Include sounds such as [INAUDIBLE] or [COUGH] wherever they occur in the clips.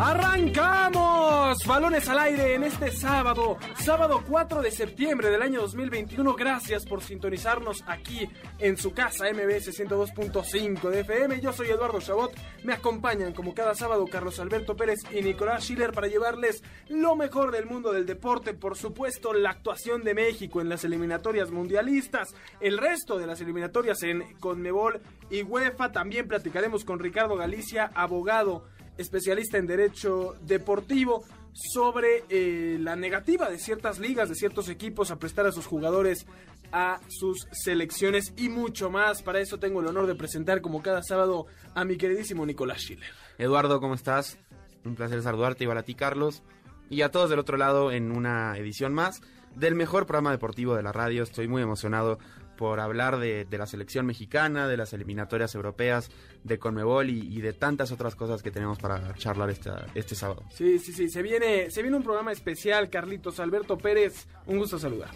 ¡Arrancamos! Balones al aire en este sábado, sábado 4 de septiembre del año 2021. Gracias por sintonizarnos aquí en su casa, MBS 102.5 de FM. Yo soy Eduardo Chabot. Me acompañan como cada sábado Carlos Alberto Pérez y Nicolás Schiller para llevarles lo mejor del mundo del deporte. Por supuesto, la actuación de México en las eliminatorias mundialistas, el resto de las eliminatorias en Conmebol y UEFA. También platicaremos con Ricardo Galicia, abogado especialista en derecho deportivo, sobre eh, la negativa de ciertas ligas, de ciertos equipos a prestar a sus jugadores a sus selecciones y mucho más. Para eso tengo el honor de presentar como cada sábado a mi queridísimo Nicolás Schiller. Eduardo, ¿cómo estás? Un placer saludarte, igual a ti, Carlos. Y a todos del otro lado en una edición más del mejor programa deportivo de la radio. Estoy muy emocionado por hablar de, de, la selección mexicana, de las eliminatorias europeas, de Conmebol y, y, de tantas otras cosas que tenemos para charlar esta, este sábado. Sí, sí, sí, se viene, se viene un programa especial, Carlitos Alberto Pérez, un gusto saludar.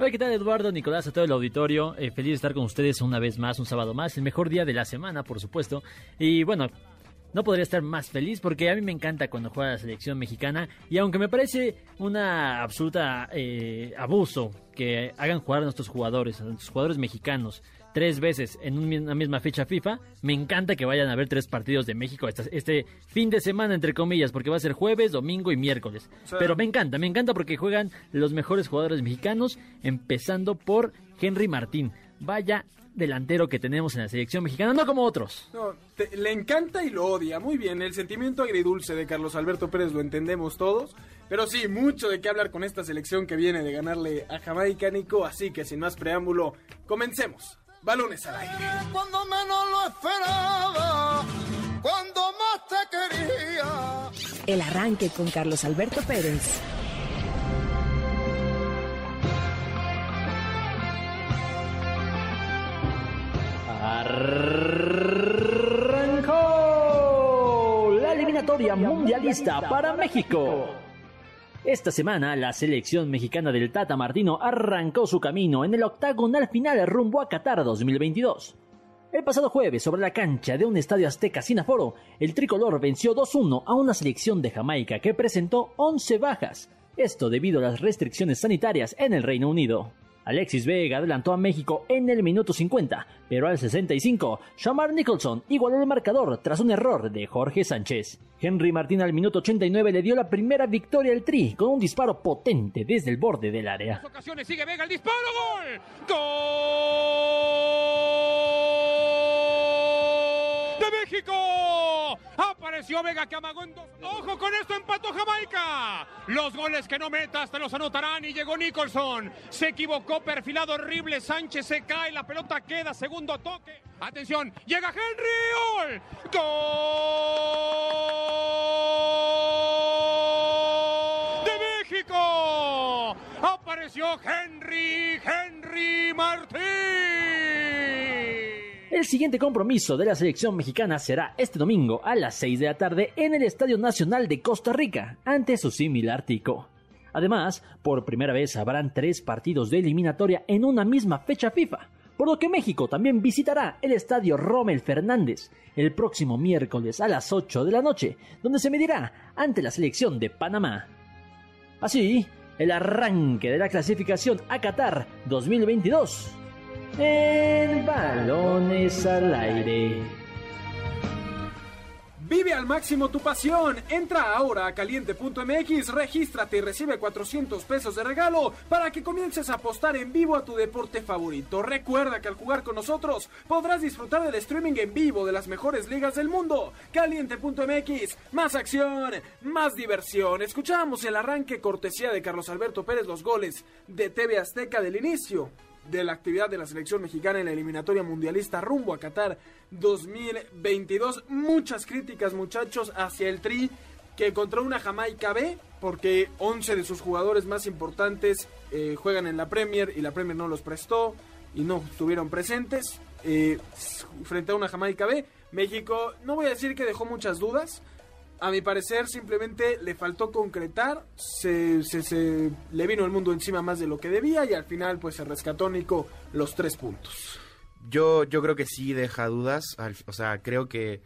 Hola, ¿qué tal Eduardo, Nicolás, a todo el auditorio? Eh, feliz de estar con ustedes una vez más, un sábado más, el mejor día de la semana, por supuesto. Y bueno, no podría estar más feliz porque a mí me encanta cuando juega la selección mexicana y aunque me parece una absoluta eh, abuso que hagan jugar a nuestros jugadores, a nuestros jugadores mexicanos tres veces en una misma fecha FIFA, me encanta que vayan a ver tres partidos de México este, fin de semana, entre comillas, porque va a ser jueves, domingo y miércoles. Sí. Pero me encanta, me encanta porque juegan los mejores jugadores mexicanos, empezando por Henry Martín. Vaya delantero que tenemos en la selección mexicana, no como otros. No, te, le encanta y lo odia. Muy bien, el sentimiento agridulce de Carlos Alberto Pérez lo entendemos todos. Pero sí, mucho de qué hablar con esta selección que viene de ganarle a Jamaica, Nico. Así que sin más preámbulo, comencemos. Balones al aire. Cuando menos lo esperaba, cuando más te quería. El arranque con Carlos Alberto Pérez. Arrancó la eliminatoria mundialista para México. Esta semana, la selección mexicana del Tata Martino arrancó su camino en el octagonal final rumbo a Qatar 2022. El pasado jueves, sobre la cancha de un estadio azteca sin aforo, el tricolor venció 2-1 a una selección de Jamaica que presentó 11 bajas, esto debido a las restricciones sanitarias en el Reino Unido. Alexis Vega adelantó a México en el minuto 50, pero al 65, Shamar Nicholson igualó el marcador tras un error de Jorge Sánchez. Henry Martín al minuto 89 le dio la primera victoria al Tri con un disparo potente desde el borde del área. ocasiones sigue Vega el disparo, gol. ¡De México! Apareció Vega que amagó en dos. ¡Ojo con esto! ¡Empató Jamaica! Los goles que no metas te los anotarán y llegó Nicholson. Se equivocó, perfilado horrible. Sánchez se cae, la pelota queda, segundo toque. Atención, llega Henry. ¡Gol! ¡De México! Apareció Henry, Henry Martín. El siguiente compromiso de la selección mexicana será este domingo a las 6 de la tarde en el Estadio Nacional de Costa Rica, ante su similar Tico. Además, por primera vez habrán tres partidos de eliminatoria en una misma fecha FIFA, por lo que México también visitará el Estadio Rommel Fernández el próximo miércoles a las 8 de la noche, donde se medirá ante la selección de Panamá. Así, el arranque de la clasificación a Qatar 2022 en balones al aire. Vive al máximo tu pasión. Entra ahora a caliente.mx, regístrate y recibe 400 pesos de regalo para que comiences a apostar en vivo a tu deporte favorito. Recuerda que al jugar con nosotros podrás disfrutar del streaming en vivo de las mejores ligas del mundo. Caliente.mx, más acción, más diversión. Escuchamos el arranque cortesía de Carlos Alberto Pérez, los goles de TV Azteca del inicio de la actividad de la selección mexicana en la eliminatoria mundialista rumbo a Qatar 2022. Muchas críticas, muchachos, hacia el Tri que contra una Jamaica B, porque 11 de sus jugadores más importantes eh, juegan en la Premier y la Premier no los prestó y no estuvieron presentes. eh, frente a una Jamaica B. México, no voy a decir que dejó muchas dudas. A mi parecer, simplemente le faltó concretar, se, se- se- le vino el mundo encima más de lo que debía y al final pues se rescató Nico los tres puntos. Yo, yo creo que sí deja dudas. O sea, creo que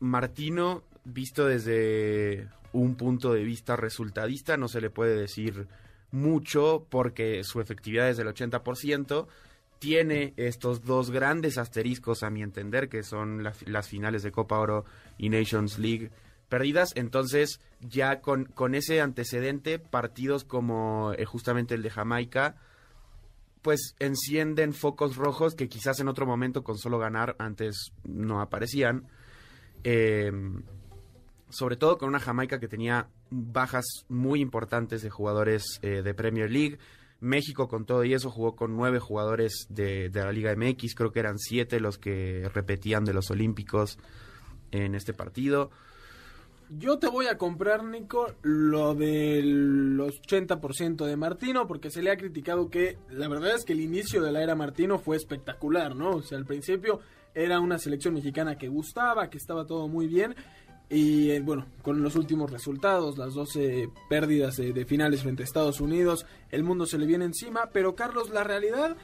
Martino, visto desde un punto de vista resultadista, no se le puede decir mucho porque su efectividad es del 80%. Tiene estos dos grandes asteriscos, a mi entender, que son la- las finales de Copa Oro y Nations League perdidas. Entonces, ya con, con ese antecedente, partidos como eh, justamente el de Jamaica, pues encienden focos rojos que quizás en otro momento con solo ganar antes no aparecían. Eh, sobre todo con una Jamaica que tenía bajas muy importantes de jugadores eh, de Premier League. México con todo y eso jugó con nueve jugadores de, de la Liga MX, creo que eran siete los que repetían de los Olímpicos en este partido. Yo te voy a comprar, Nico, lo del 80% de Martino, porque se le ha criticado que la verdad es que el inicio de la era Martino fue espectacular, ¿no? O sea, al principio era una selección mexicana que gustaba, que estaba todo muy bien. Y eh, bueno, con los últimos resultados, las 12 pérdidas eh, de finales frente a Estados Unidos, el mundo se le viene encima. Pero Carlos, la realidad,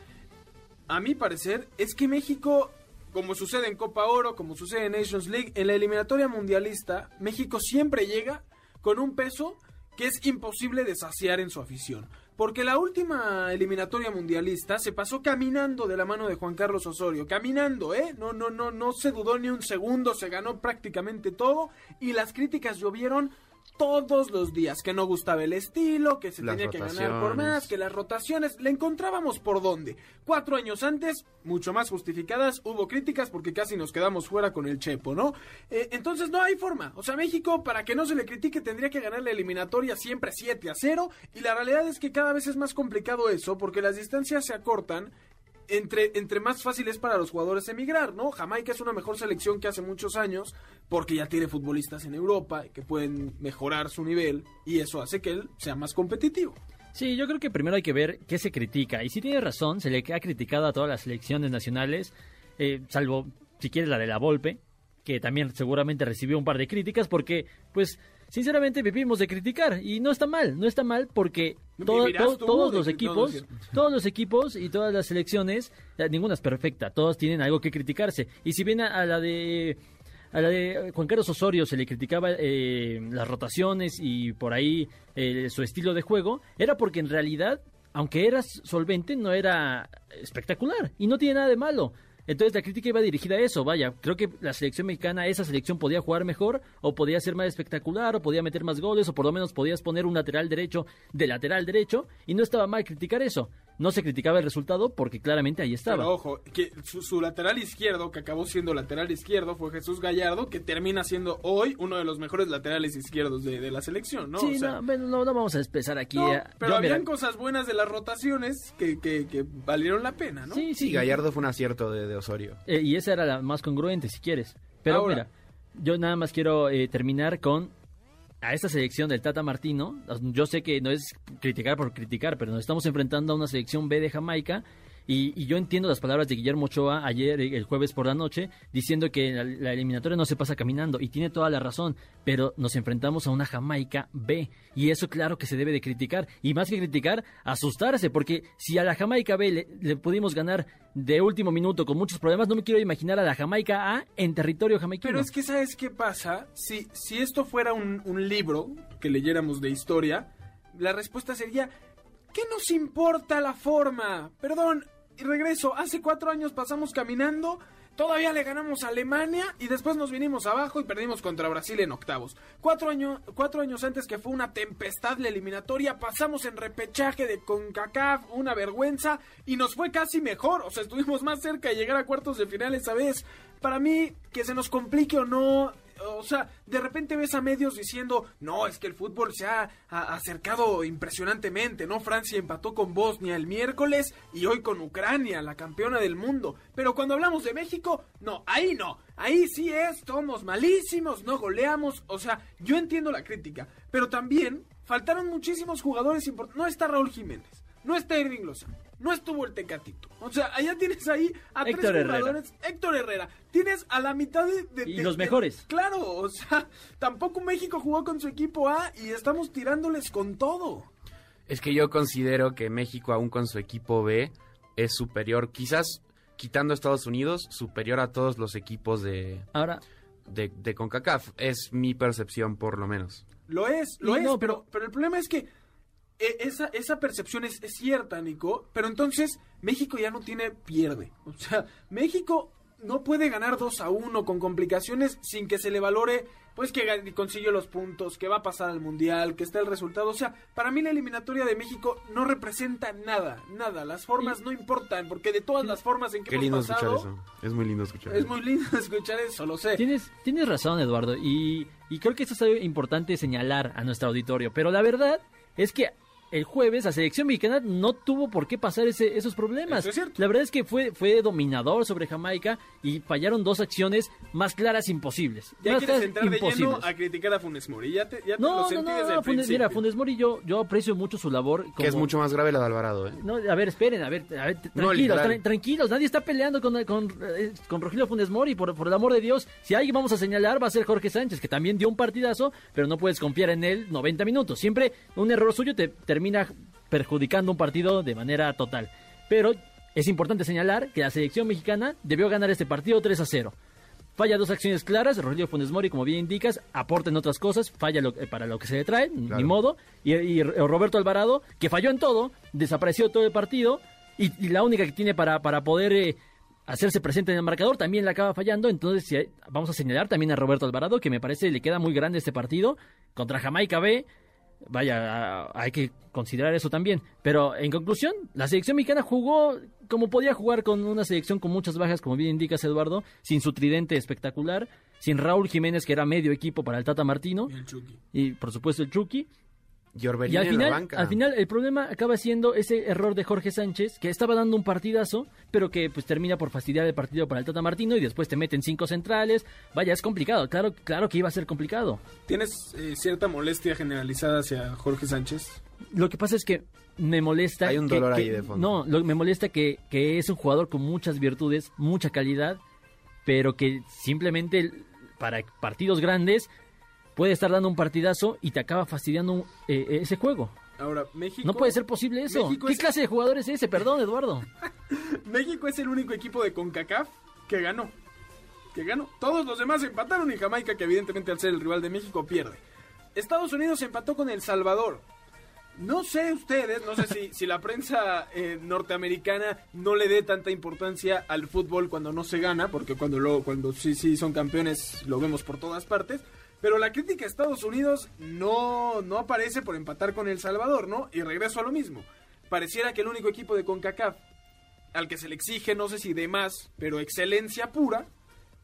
a mi parecer, es que México, como sucede en Copa Oro, como sucede en Nations League, en la eliminatoria mundialista, México siempre llega con un peso que es imposible de saciar en su afición. Porque la última eliminatoria mundialista se pasó caminando de la mano de Juan Carlos Osorio, caminando, ¿eh? No, no, no, no se dudó ni un segundo, se ganó prácticamente todo y las críticas llovieron todos los días, que no gustaba el estilo, que se Las tenía que ganar por más, que las rotaciones, le encontrábamos por dónde. Cuatro años antes, mucho más justificadas, hubo críticas porque casi nos quedamos fuera con el Chepo, ¿no? Eh, entonces no hay forma. O sea, México, para que no se le critique, tendría que ganar la eliminatoria siempre 7 a 0. Y la realidad es que cada vez es más complicado eso, porque las distancias se acortan entre, entre más fácil es para los jugadores emigrar, ¿no? Jamaica es una mejor selección que hace muchos años porque ya tiene futbolistas en Europa que pueden mejorar su nivel y eso hace que él sea más competitivo. Sí, yo creo que primero hay que ver qué se critica. Y si tiene razón, se le ha criticado a todas las selecciones nacionales, eh, salvo si quieres la de la Volpe, que también seguramente recibió un par de críticas porque, pues, sinceramente vivimos de criticar y no está mal, no está mal porque todo- todo- todos los equipos, todos los equipos y todas las selecciones, eh, ninguna es perfecta, todos tienen algo que criticarse. Y si bien a, a la de a la de Juan Carlos Osorio se le criticaba eh, las rotaciones y por ahí eh, su estilo de juego, era porque en realidad, aunque era solvente, no era espectacular y no tiene nada de malo. Entonces la crítica iba dirigida a eso, vaya, creo que la selección mexicana, esa selección podía jugar mejor, o podía ser más espectacular, o podía meter más goles, o por lo menos podías poner un lateral derecho de lateral derecho, y no estaba mal criticar eso. No se criticaba el resultado porque claramente ahí estaba. Pero ojo, que su, su lateral izquierdo, que acabó siendo lateral izquierdo, fue Jesús Gallardo, que termina siendo hoy uno de los mejores laterales izquierdos de, de la selección, ¿no? sí, O sea, no, bueno, no, no vamos a empezar aquí. no, a- pero habían mira, cosas buenas de las rotaciones que, que, que valieron la pena, ¿no? Sí, sí. Sí, Gallardo fue un acierto de, de Osorio. Eh, y esa era la más congruente, si quieres. Pero Ahora. mira, yo nada más quiero eh, terminar con a esta selección del Tata Martino. Yo sé que no es criticar por criticar, pero nos estamos enfrentando a una selección B de Jamaica. Y, y yo entiendo las palabras de Guillermo Ochoa ayer, eh, el jueves por la noche, diciendo que la, eliminatoria no se pasa caminando. Y tiene toda la razón, pero nos enfrentamos a una Jamaica B. Y eso claro que se debe de criticar. Y más que criticar, asustarse, porque si a la Jamaica B le, le pudimos ganar de último minuto con muchos problemas, no me quiero imaginar a la Jamaica A en territorio jamaicano. Pero es que, ¿sabes qué pasa? Si, si esto fuera un, un libro que leyéramos de historia, la respuesta sería, ¿qué nos importa la forma? Perdón, y regreso, hace cuatro años pasamos caminando, todavía le ganamos a Alemania y después nos vinimos abajo y perdimos contra Brasil en octavos. Cuatro, año- cuatro años antes que fue una tempestad la eliminatoria, pasamos en repechaje de CONCACAF, una vergüenza, y nos fue casi mejor, o sea, estuvimos más cerca de llegar a cuartos de final esa vez. Para mí, que se nos complique o no, o sea, de repente ves a medios diciendo, no, es que el fútbol se ha, acercado impresionantemente, ¿no? Francia empató con Bosnia el miércoles y hoy con Ucrania, la campeona del mundo. Pero cuando hablamos de México, no, ahí no. Ahí sí es, somos malísimos, no goleamos. O sea, yo entiendo la crítica, pero también faltaron muchísimos jugadores importantes. No está Raúl Jiménez, no está Irving Lozano, no estuvo el Tecatito. O sea, allá tienes ahí a Héctor tres Herrera. jugadores. Héctor Herrera. Tienes a la mitad de... de- Y de- los de- mejores. claro, o sea, [LAUGHS] tampoco México jugó con su equipo A y estamos tirándoles con todo. Es que yo considero que México, aún con su equipo B, es superior, quizás quitando a Estados Unidos, superior a todos los equipos de, Ahora, de, de CONCACAF. Es mi percepción, por lo menos. Lo es, lo Y es, no, pero, pero- el problema es que esa, esa percepción es, es cierta, Nico, pero entonces México ya no tiene pierde. O sea, México no puede ganar 2 a 1 con complicaciones sin que se le valore, pues que consiguió los puntos, que va a pasar al Mundial, que está el resultado. O sea, para mí la eliminatoria de México no representa nada, nada. Las formas no importan, porque de todas las formas en que Qué lindo hemos escuchar pasado... eso. Es muy lindo escuchar Es eso. muy lindo [LAUGHS] escuchar eso, lo sé. Tienes, tienes razón, Eduardo, y, y creo que esto es algo importante señalar a nuestro auditorio, pero la verdad es que el jueves la selección mexicana no tuvo por qué pasar ese- esos problemas. Eso es cierto. La verdad es que fue, fue dominador sobre Jamaica y fallaron dos acciones más claras imposibles. Ya Más quieres entrar de lleno a criticar a Funes Mori. Ya te, ya te lo No, no, sentí no, desde no, el Funes- mira. Funes Mori yo, yo aprecio mucho su labor. Que es mucho más grave la de Alvarado, ¿eh? No, a ver, esperen, a ver, a ver, tranquilos, tra- tranquilos, nadie está peleando con, con, eh, con Rogelio Funes Mori, por, por el amor de Dios. Si alguien vamos a señalar va a ser Jorge Sánchez, que también dio un partidazo, pero no puedes confiar en él 90 minutos. Siempre un error suyo te termina perjudicando un partido de manera total. Pero es importante señalar que la selección mexicana debió ganar este partido 3 a 0. Falla dos acciones claras, Rogelio Funes Mori, como bien indicas, aporta en otras cosas, falla lo- eh, para lo que se le trae, ni Claro. modo. Y, y Roberto Alvarado, que falló en todo, desapareció todo el partido, y, y la única que tiene para, para poder eh, hacerse presente en el marcador también la acaba fallando. Entonces, si hay- vamos a señalar también a Roberto Alvarado, que me parece le queda muy grande este partido contra Jamaica B. Vaya, hay que considerar eso también. Pero en conclusión, la selección mexicana jugó como podía jugar con una selección con muchas bajas, como bien indicas Eduardo, sin su tridente espectacular, sin Raúl Jiménez, que era medio equipo para el Tata Martino, Y el Chucky. y por supuesto el Chucky. Y Orbelín Y al en la final, banca. al final el problema acaba siendo ese error de Jorge Sánchez, que estaba dando un partidazo, pero que pues termina por fastidiar el partido para el Tata Martino y después te meten cinco centrales. Vaya, es complicado, claro, claro que iba a ser complicado. ¿Tienes eh, cierta molestia generalizada hacia Jorge Sánchez? Lo que pasa es que me molesta. Hay un dolor que- ahí de fondo. No, lo- me molesta que, que es un jugador con muchas virtudes, mucha calidad, pero que simplemente para partidos grandes puede estar dando un partidazo y te acaba fastidiando eh, ese juego. Ahora, México... No puede ser posible eso. México ¿Qué es- clase de jugador es ese? Perdón, [LAUGHS] Eduardo. México es el único equipo de CONCACAF que ganó. Que ganó. Todos los demás empataron y Jamaica, que evidentemente al ser el rival de México, pierde. Estados Unidos empató con El Salvador. No sé ustedes, no sé si, [LAUGHS] si la prensa eh, norteamericana no le dé tanta importancia al fútbol cuando no se gana, porque cuando, lo, cuando sí, sí son campeones lo vemos por todas partes. Pero la crítica a Estados Unidos no, no aparece por empatar con El Salvador, ¿no? Y regreso a lo mismo. Pareciera que el único equipo de CONCACAF al que se le exige, no sé si de más, pero excelencia pura,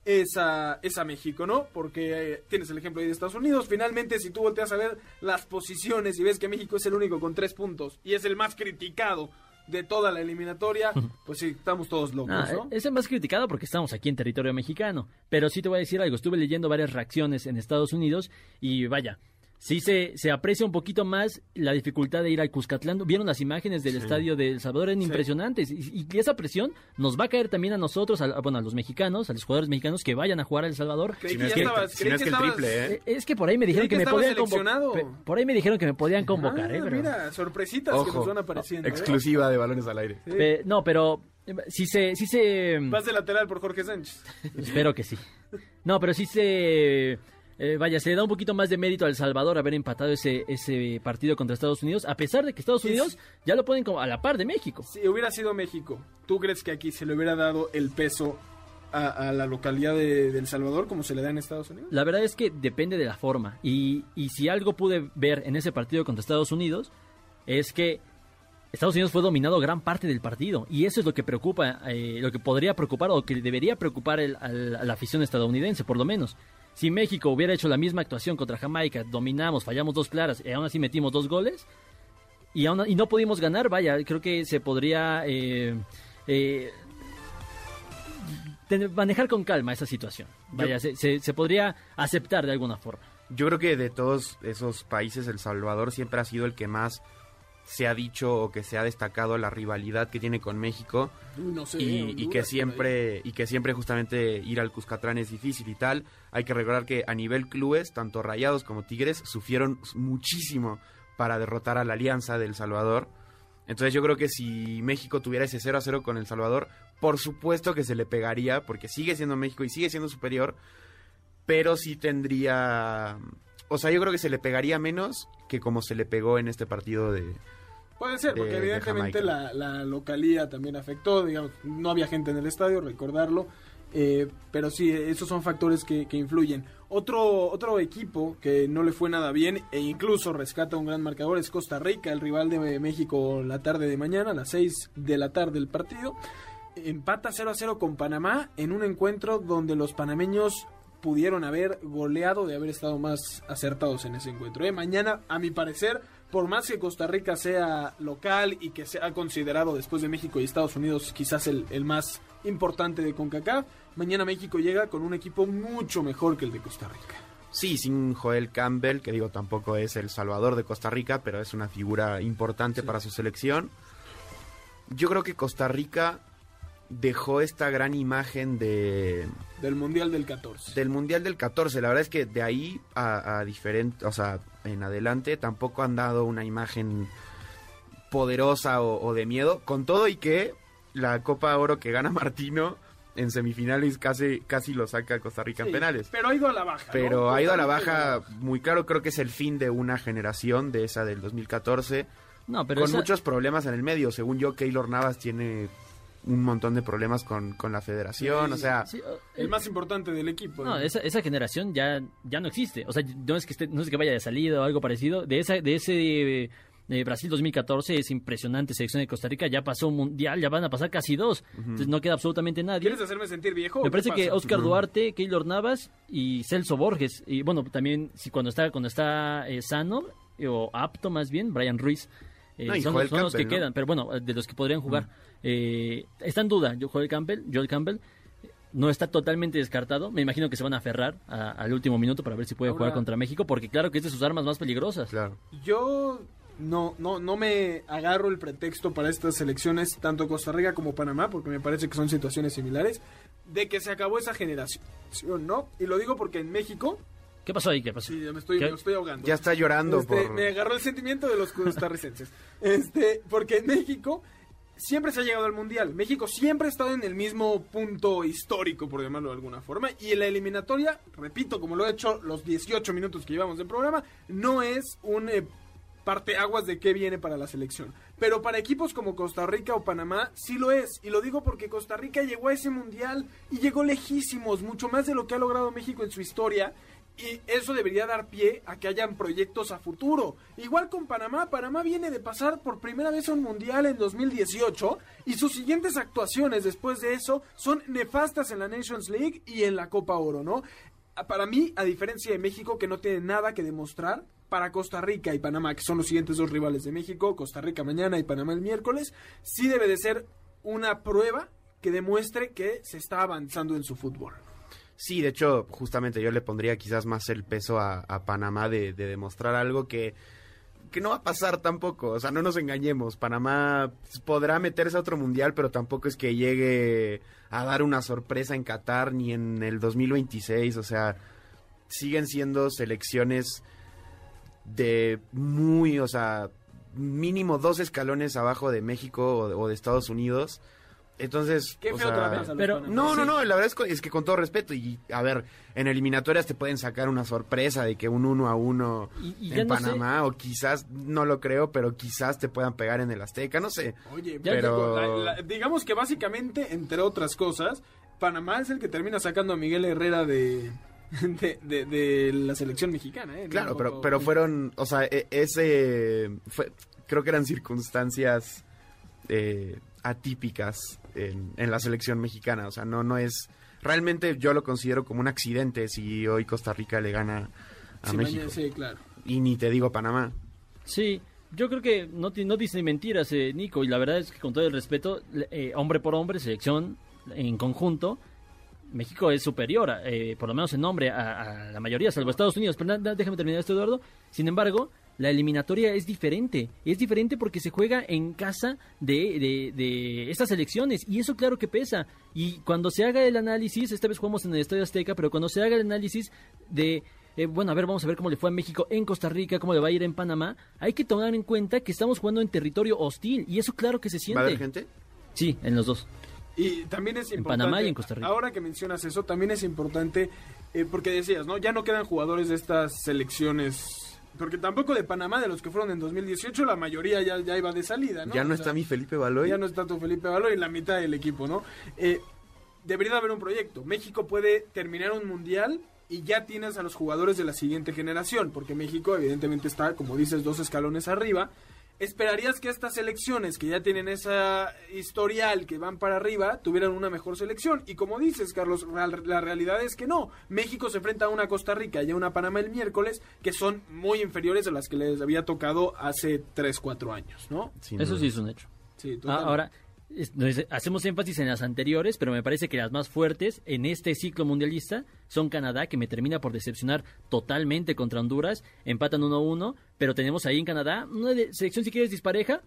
es a, México, ¿no? Porque eh, tienes el ejemplo ahí de Estados Unidos. Finalmente, si tú volteas a ver las posiciones y ves que México es el único con tres puntos y es el más criticado de toda la eliminatoria, pues sí, estamos todos locos, Ah, ¿no? es el más criticado porque estamos aquí en territorio mexicano. Pero sí te voy a decir algo. Estuve leyendo varias reacciones en Estados Unidos y vaya, sí se, se aprecia un poquito más la dificultad de ir al Cuscatlán. Vieron las imágenes del estadio de El Salvador, eran impresionantes. Y, y esa presión nos va a caer también a nosotros, a, bueno, a los mexicanos, a los jugadores mexicanos que vayan a jugar a El Salvador. Si no es que- estabas- si creí no es que que el estabas- triple, Es que por ahí me dijeron que, que me podían convocar. Por ahí me dijeron que me podían convocar, Ah, eh, pero- mira, sorpresitas que nos van apareciendo. ¿eh? exclusiva de balones al aire. Sí. Pe- no, pero sí se, sí se. Vas de lateral por Jorge Sánchez. Espero que sí. No, pero sí se... eh, vaya, se le da un poquito más de mérito a El Salvador haber empatado ese, ese partido contra Estados Unidos, a pesar de que Estados Unidos sí. ya lo ponen como a la par de México. Si hubiera sido México, ¿tú crees que aquí se le hubiera dado el peso a, a la localidad de, de El Salvador como se le da en Estados Unidos? La verdad es que depende de la forma. Y, y si algo pude ver en ese partido contra Estados Unidos, es que Estados Unidos fue dominado gran parte del partido. Y eso es lo que preocupa, eh, lo que podría preocupar o que debería preocupar el- al- a la afición estadounidense, por lo menos. Si México hubiera hecho la misma actuación contra Jamaica, dominamos, fallamos dos claras y aún así metimos dos goles, y, aún, y no pudimos ganar, vaya, creo que se podría eh, eh, tener- manejar con calma esa situación. Vaya, se, se- se podría aceptar de alguna forma. Yo creo que de todos esos países, El Salvador siempre ha sido el que más se ha dicho o que se ha destacado la rivalidad que tiene con México Uy, no sé, y, que siempre y que siempre justamente ir al Cuscatlán es difícil y tal. Hay que recordar que a nivel clubes, tanto Rayados como Tigres sufrieron muchísimo para derrotar a la Alianza del Salvador. Entonces yo creo que si México tuviera ese 0 a 0 con El Salvador, por supuesto que se le pegaría, porque sigue siendo México y sigue siendo superior, pero sí tendría... O sea, yo creo que se le pegaría menos que como se le pegó en este partido de... Puede ser, porque de- de evidentemente la, la localía también afectó, digamos, no había gente en el estadio, recordarlo, eh, pero sí, esos son factores que, que influyen. Otro, otro equipo que no le fue nada bien e incluso rescata un gran marcador es Costa Rica, el rival de México la tarde de mañana, a las 6 de la tarde el partido. Empata 0 a 0 con Panamá en un encuentro donde los panameños pudieron haber goleado de haber estado más acertados en ese encuentro. ¿eh? Mañana, a mi parecer, por más que Costa Rica sea local y que sea considerado después de México y Estados Unidos quizás el, el más importante de CONCACAF, mañana México llega con un equipo mucho mejor que el de Costa Rica. Sí, sin Joel Campbell, que digo tampoco es el salvador de Costa Rica, pero es una figura importante para su selección. Yo creo que Costa Rica dejó esta gran imagen de Del Mundial del 14. del Mundial del 14. La verdad es que de ahí a, a diferente, o sea, en adelante tampoco han dado una imagen poderosa o, o de miedo, con todo y que la Copa Oro que gana [LAUGHS] Martino en semifinales casi casi lo saca Costa Rica en penales. Pero ha ido a la baja. ¿no? Pero ha ido a la baja muy claro, creo que es el fin de una generación, de esa del 2014, No, pero con esa- muchos problemas en el medio. Según yo, Keylor Navas tiene un montón de problemas con, con la federación, Sí, o sea, sí, uh, El más importante del equipo. No, esa, esa generación ya, ya no existe. O sea, no es que esté- no es que vaya de salida o algo parecido. De esa, de ese eh, eh, Brasil 2014 es impresionante selección de Costa Rica. Ya pasó un mundial, ya van a pasar casi dos. Entonces no queda absolutamente nadie. ¿Quieres hacerme sentir viejo? Me parece que? Oscar Duarte, Keylor Navas y Celso Borges. Y bueno, también si cuando está, cuando está eh, sano eh, o apto más bien, Brian Ruiz. eh, No, son, los- que quedan, pero bueno, de los que podrían jugar. Eh, está en duda, yo Joel Campbell, Joel Campbell. No está totalmente descartado. Me imagino que se van a aferrar a- al último minuto para ver si puede Ahora- jugar contra México, porque claro que es de sus armas más peligrosas. claro. Yo no, no, no me agarro el pretexto para estas selecciones, tanto Costa Rica como Panamá, porque me parece que son situaciones similares, de que se acabó esa generación, ¿no? Y lo digo porque en México, ¿Qué pasó ahí? ¿Qué pasó? sí, ya me estoy, me estoy ahogando. Ya está llorando Este, por... Me agarró el sentimiento de los costarricenses. [LAUGHS] este, porque en México siempre se ha llegado al mundial. México siempre ha estado en el mismo punto histórico, por llamarlo de alguna forma. Y en la eliminatoria, repito, como lo he hecho los 18 minutos que llevamos de programa, no es un eh, parteaguas de qué viene para la selección. Pero para equipos como Costa Rica o Panamá sí lo es. Y lo digo porque Costa Rica llegó a ese mundial y llegó lejísimos, mucho más de lo que ha logrado México en su historia. Y eso debería dar pie a que hayan proyectos a futuro. Igual con Panamá, Panamá viene de pasar por primera vez un mundial en 2018 y sus siguientes actuaciones después de eso son nefastas en la Nations League y en la Copa Oro, ¿no? Para mí, a diferencia de México, que no tiene nada que demostrar, para Costa Rica y Panamá, que son los siguientes dos rivales de México, Costa Rica mañana y Panamá el miércoles, sí debe de ser una prueba que demuestre que se está avanzando en su fútbol. Sí, de hecho, justamente yo le pondría quizás más el peso a, Panamá de, de demostrar algo que, que no va a pasar tampoco. O sea, no nos engañemos. Panamá podrá meterse a otro mundial, pero tampoco es que llegue a dar una sorpresa en Qatar ni en el 2026. O sea, siguen siendo selecciones de muy, o sea, mínimo dos escalones abajo de México o de Estados Unidos. Entonces, Qué o feo sea, te la ves a los pero- panameños. no, no, no, la verdad es, es que con todo respeto, y a ver, en eliminatorias te pueden sacar una sorpresa de que un uno a uno Y- y ya en no sé- Panamá, o quizás, no lo creo, pero quizás te puedan pegar en el Azteca, no sé. Oye, Ya pero- la- la- digamos que básicamente, entre otras cosas, Panamá es el que termina sacando a Miguel Herrera de, [LAUGHS] de, de- de la selección mexicana, ¿eh? Claro, No, pero, pero fueron, o sea, e- ese, fue, creo que eran circunstancias eh, atípicas en, en la selección mexicana, o sea, no, no es, realmente yo lo considero como un accidente si hoy Costa Rica le gana a Sí, México. mañana- sí, claro. Y ni te digo Panamá. Sí, yo creo que no, no dice mentiras, eh, Nico, y la verdad es que con todo el respeto, eh, hombre por hombre, selección en conjunto, México es superior, eh, por lo menos en nombre, a, a la mayoría, salvo Estados Unidos. Pero na- na- déjame terminar esto, Eduardo. Sin embargo, la eliminatoria es diferente. Es diferente porque se juega en casa de, de, de estas elecciones y eso claro que pesa. Y cuando se haga el análisis, esta vez jugamos en el Estadio Azteca, pero cuando se haga el análisis de eh, bueno, a ver, vamos a ver cómo le fue a México en Costa Rica, cómo le va a ir en Panamá. Hay que tomar en cuenta que estamos jugando en territorio hostil y eso claro que se siente. ¿Va a haber gente? Sí, en los dos. Y también es En importante. Panamá y en Costa Rica. Ahora que mencionas eso, también es importante, eh, porque decías, ¿no? Ya no quedan jugadores de estas selecciones. Porque tampoco de Panamá, de los que fueron en 2018, la mayoría ya, ya iba de salida, ¿no? Ya no O está mi Felipe Baloy. Ya no está tu Felipe Valor y la mitad del equipo, ¿no? Eh, debería haber un proyecto. México puede terminar un mundial y ya tienes a los jugadores de la siguiente generación, porque México evidentemente está, como dices, dos escalones arriba. Esperarías que estas selecciones que ya tienen esa historial que van para arriba tuvieran una mejor selección. Y como dices, Carlos, la realidad es que no. México se enfrenta a una Costa Rica y a una Panamá el miércoles que son muy inferiores a las que les había tocado hace 3, 4 años, ¿no? Sin Eso duda. sí es un hecho. Sí, Ah, ahora, hacemos énfasis en las anteriores, pero me parece que las más fuertes en este ciclo mundialista son Canadá, que me termina por decepcionar totalmente contra Honduras, empatan 1-1, pero tenemos ahí en Canadá una selección si quieres dispareja,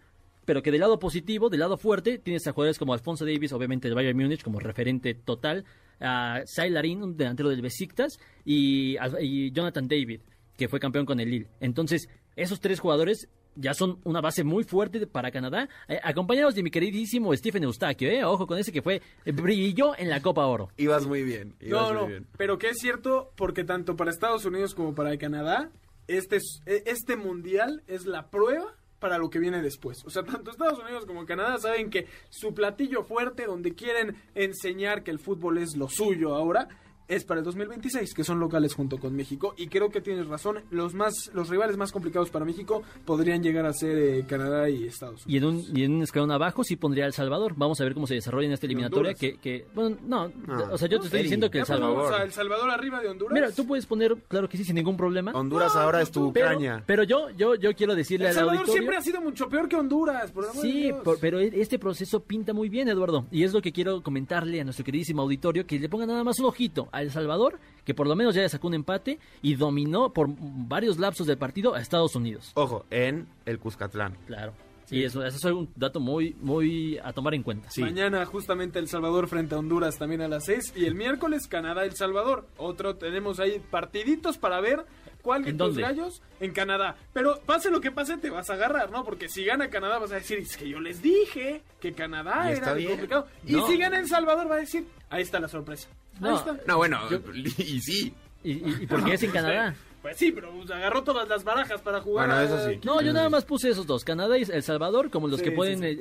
pero que del lado positivo, del lado fuerte, tienes a jugadores como Alfonso Davis, obviamente del Bayern Múnich como referente total, a Sai Larin, un delantero del Besiktas, y, y Jonathan David, que fue campeón con el Lille. Entonces, esos tres jugadores ya son una base muy fuerte para Canadá, eh, acompañados de mi queridísimo Stephen Eustaquio, eh, ojo con ese que fue, eh, brilló en la Copa Oro. Ibas muy bien. ibas No, muy no, bien. pero que es cierto porque tanto para Estados Unidos como para Canadá, este, es- e- este mundial es la prueba para lo que viene después. O sea, tanto Estados Unidos como Canadá saben que su platillo fuerte, donde quieren enseñar que el fútbol es lo suyo ahora, es para el 2026, que son locales junto con México. Y creo que tienes razón, los más los rivales más complicados para México podrían llegar a ser eh, Canadá y Estados Unidos. Y en, un, y en un escalón abajo sí pondría El Salvador. Vamos a ver cómo se desarrolla en esta eliminatoria. Que, que, bueno, no, Ah. o sea, yo te estoy diciendo que El Salvador. El Salvador arriba de Honduras. Mira, tú puedes poner, claro que sí, sin ningún problema. Honduras ahora es tu Pero, Ucrania. pero yo, yo, yo quiero decirle El al Salvador auditorio. siempre ha sido mucho peor que Honduras. Por Sí, por- pero este proceso pinta muy bien, Eduardo. Y es lo que quiero comentarle a nuestro queridísimo auditorio, que le ponga nada más un ojito a El Salvador, que por lo menos ya le sacó un empate y dominó por varios lapsos del partido a Estados Unidos. Ojo, en el Cuscatlán. Claro. Sí, eso, eso es un dato muy, muy a tomar en cuenta. Sí. Mañana justamente El Salvador frente a Honduras también a las 6 y el miércoles Canadá El Salvador. Otro tenemos ahí partiditos para ver cuál de ¿En tus gallos en Canadá. Pero pase lo que pase te vas a agarrar, ¿no? Porque si gana Canadá vas a decir, es que yo les dije que Canadá Y era complicado. Y No. si gana El Salvador va a decir, ahí está la sorpresa. No. bueno, [LAUGHS] y sí. ¿Y, y, y por qué es en Canadá? [LAUGHS] Pues sí, pero pues, agarró todas las barajas para jugar. Bueno, eso sí. No, yo nada más puse esos dos, Canadá y El Salvador, como los Sí, que pueden, sí. eh, eh,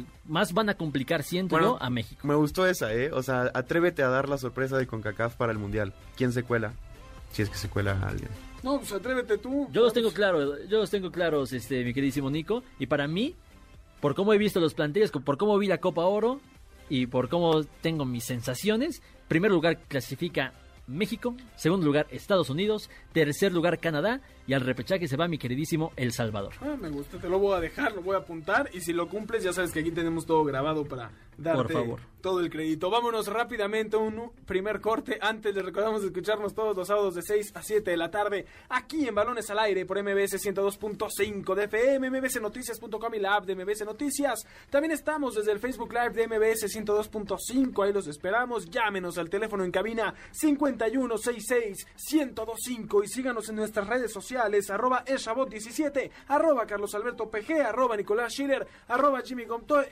eh, más van a complicar, siento Bueno, yo, a México. Me gustó esa, ¿eh? O sea, atrévete a dar la sorpresa de CONCACAF para el Mundial. ¿Quién se cuela? Si es que se cuela a alguien. No, pues atrévete tú. Yo los tengo claros, yo los tengo claros, este, mi queridísimo Nico, y para mí, por cómo he visto los planteles, por cómo vi la Copa Oro y por cómo tengo mis sensaciones, primer lugar clasifica México, segundo lugar Estados Unidos, tercer lugar Canadá y al repechaje se va mi queridísimo El Salvador. Ah, me gusta, te lo voy a dejar, lo voy a apuntar y si lo cumples ya sabes que aquí tenemos todo grabado para darte Por favor. todo el crédito. Vámonos rápidamente a un primer corte. Antes les recordamos escucharnos todos los sábados de 6 a 7 de la tarde aquí en Balones al Aire por MBS 102.5 de FM, mbsnoticias.com y la app de MBS Noticias. También estamos desde el Facebook Live de MBS 102.5, ahí los esperamos. Llámenos al teléfono en cabina 5166-1025 y síganos en nuestras redes sociales arroba eshabot17, arroba Carlos Alberto PG, arroba Nicolás Schiller, arroba Jimmy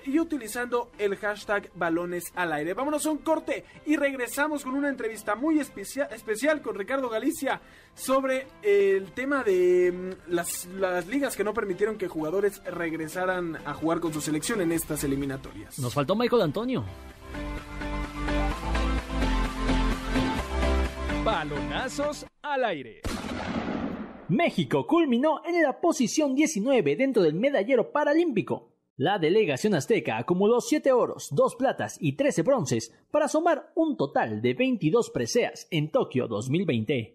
y utilizando el hashtag balones al aire. Vámonos a un corte y regresamos con una entrevista muy especia- especial con Ricardo Galicia sobre el tema de mm, las, las ligas que no permitieron que jugadores regresaran a jugar con su selección en estas eliminatorias. Nos faltó Michael Antonio. Balonazos al aire. México culminó en la posición 19 dentro del medallero paralímpico. La delegación azteca acumuló 7 oros, 2 platas y 13 bronces para sumar un total de 22 preseas en Tokio 2020.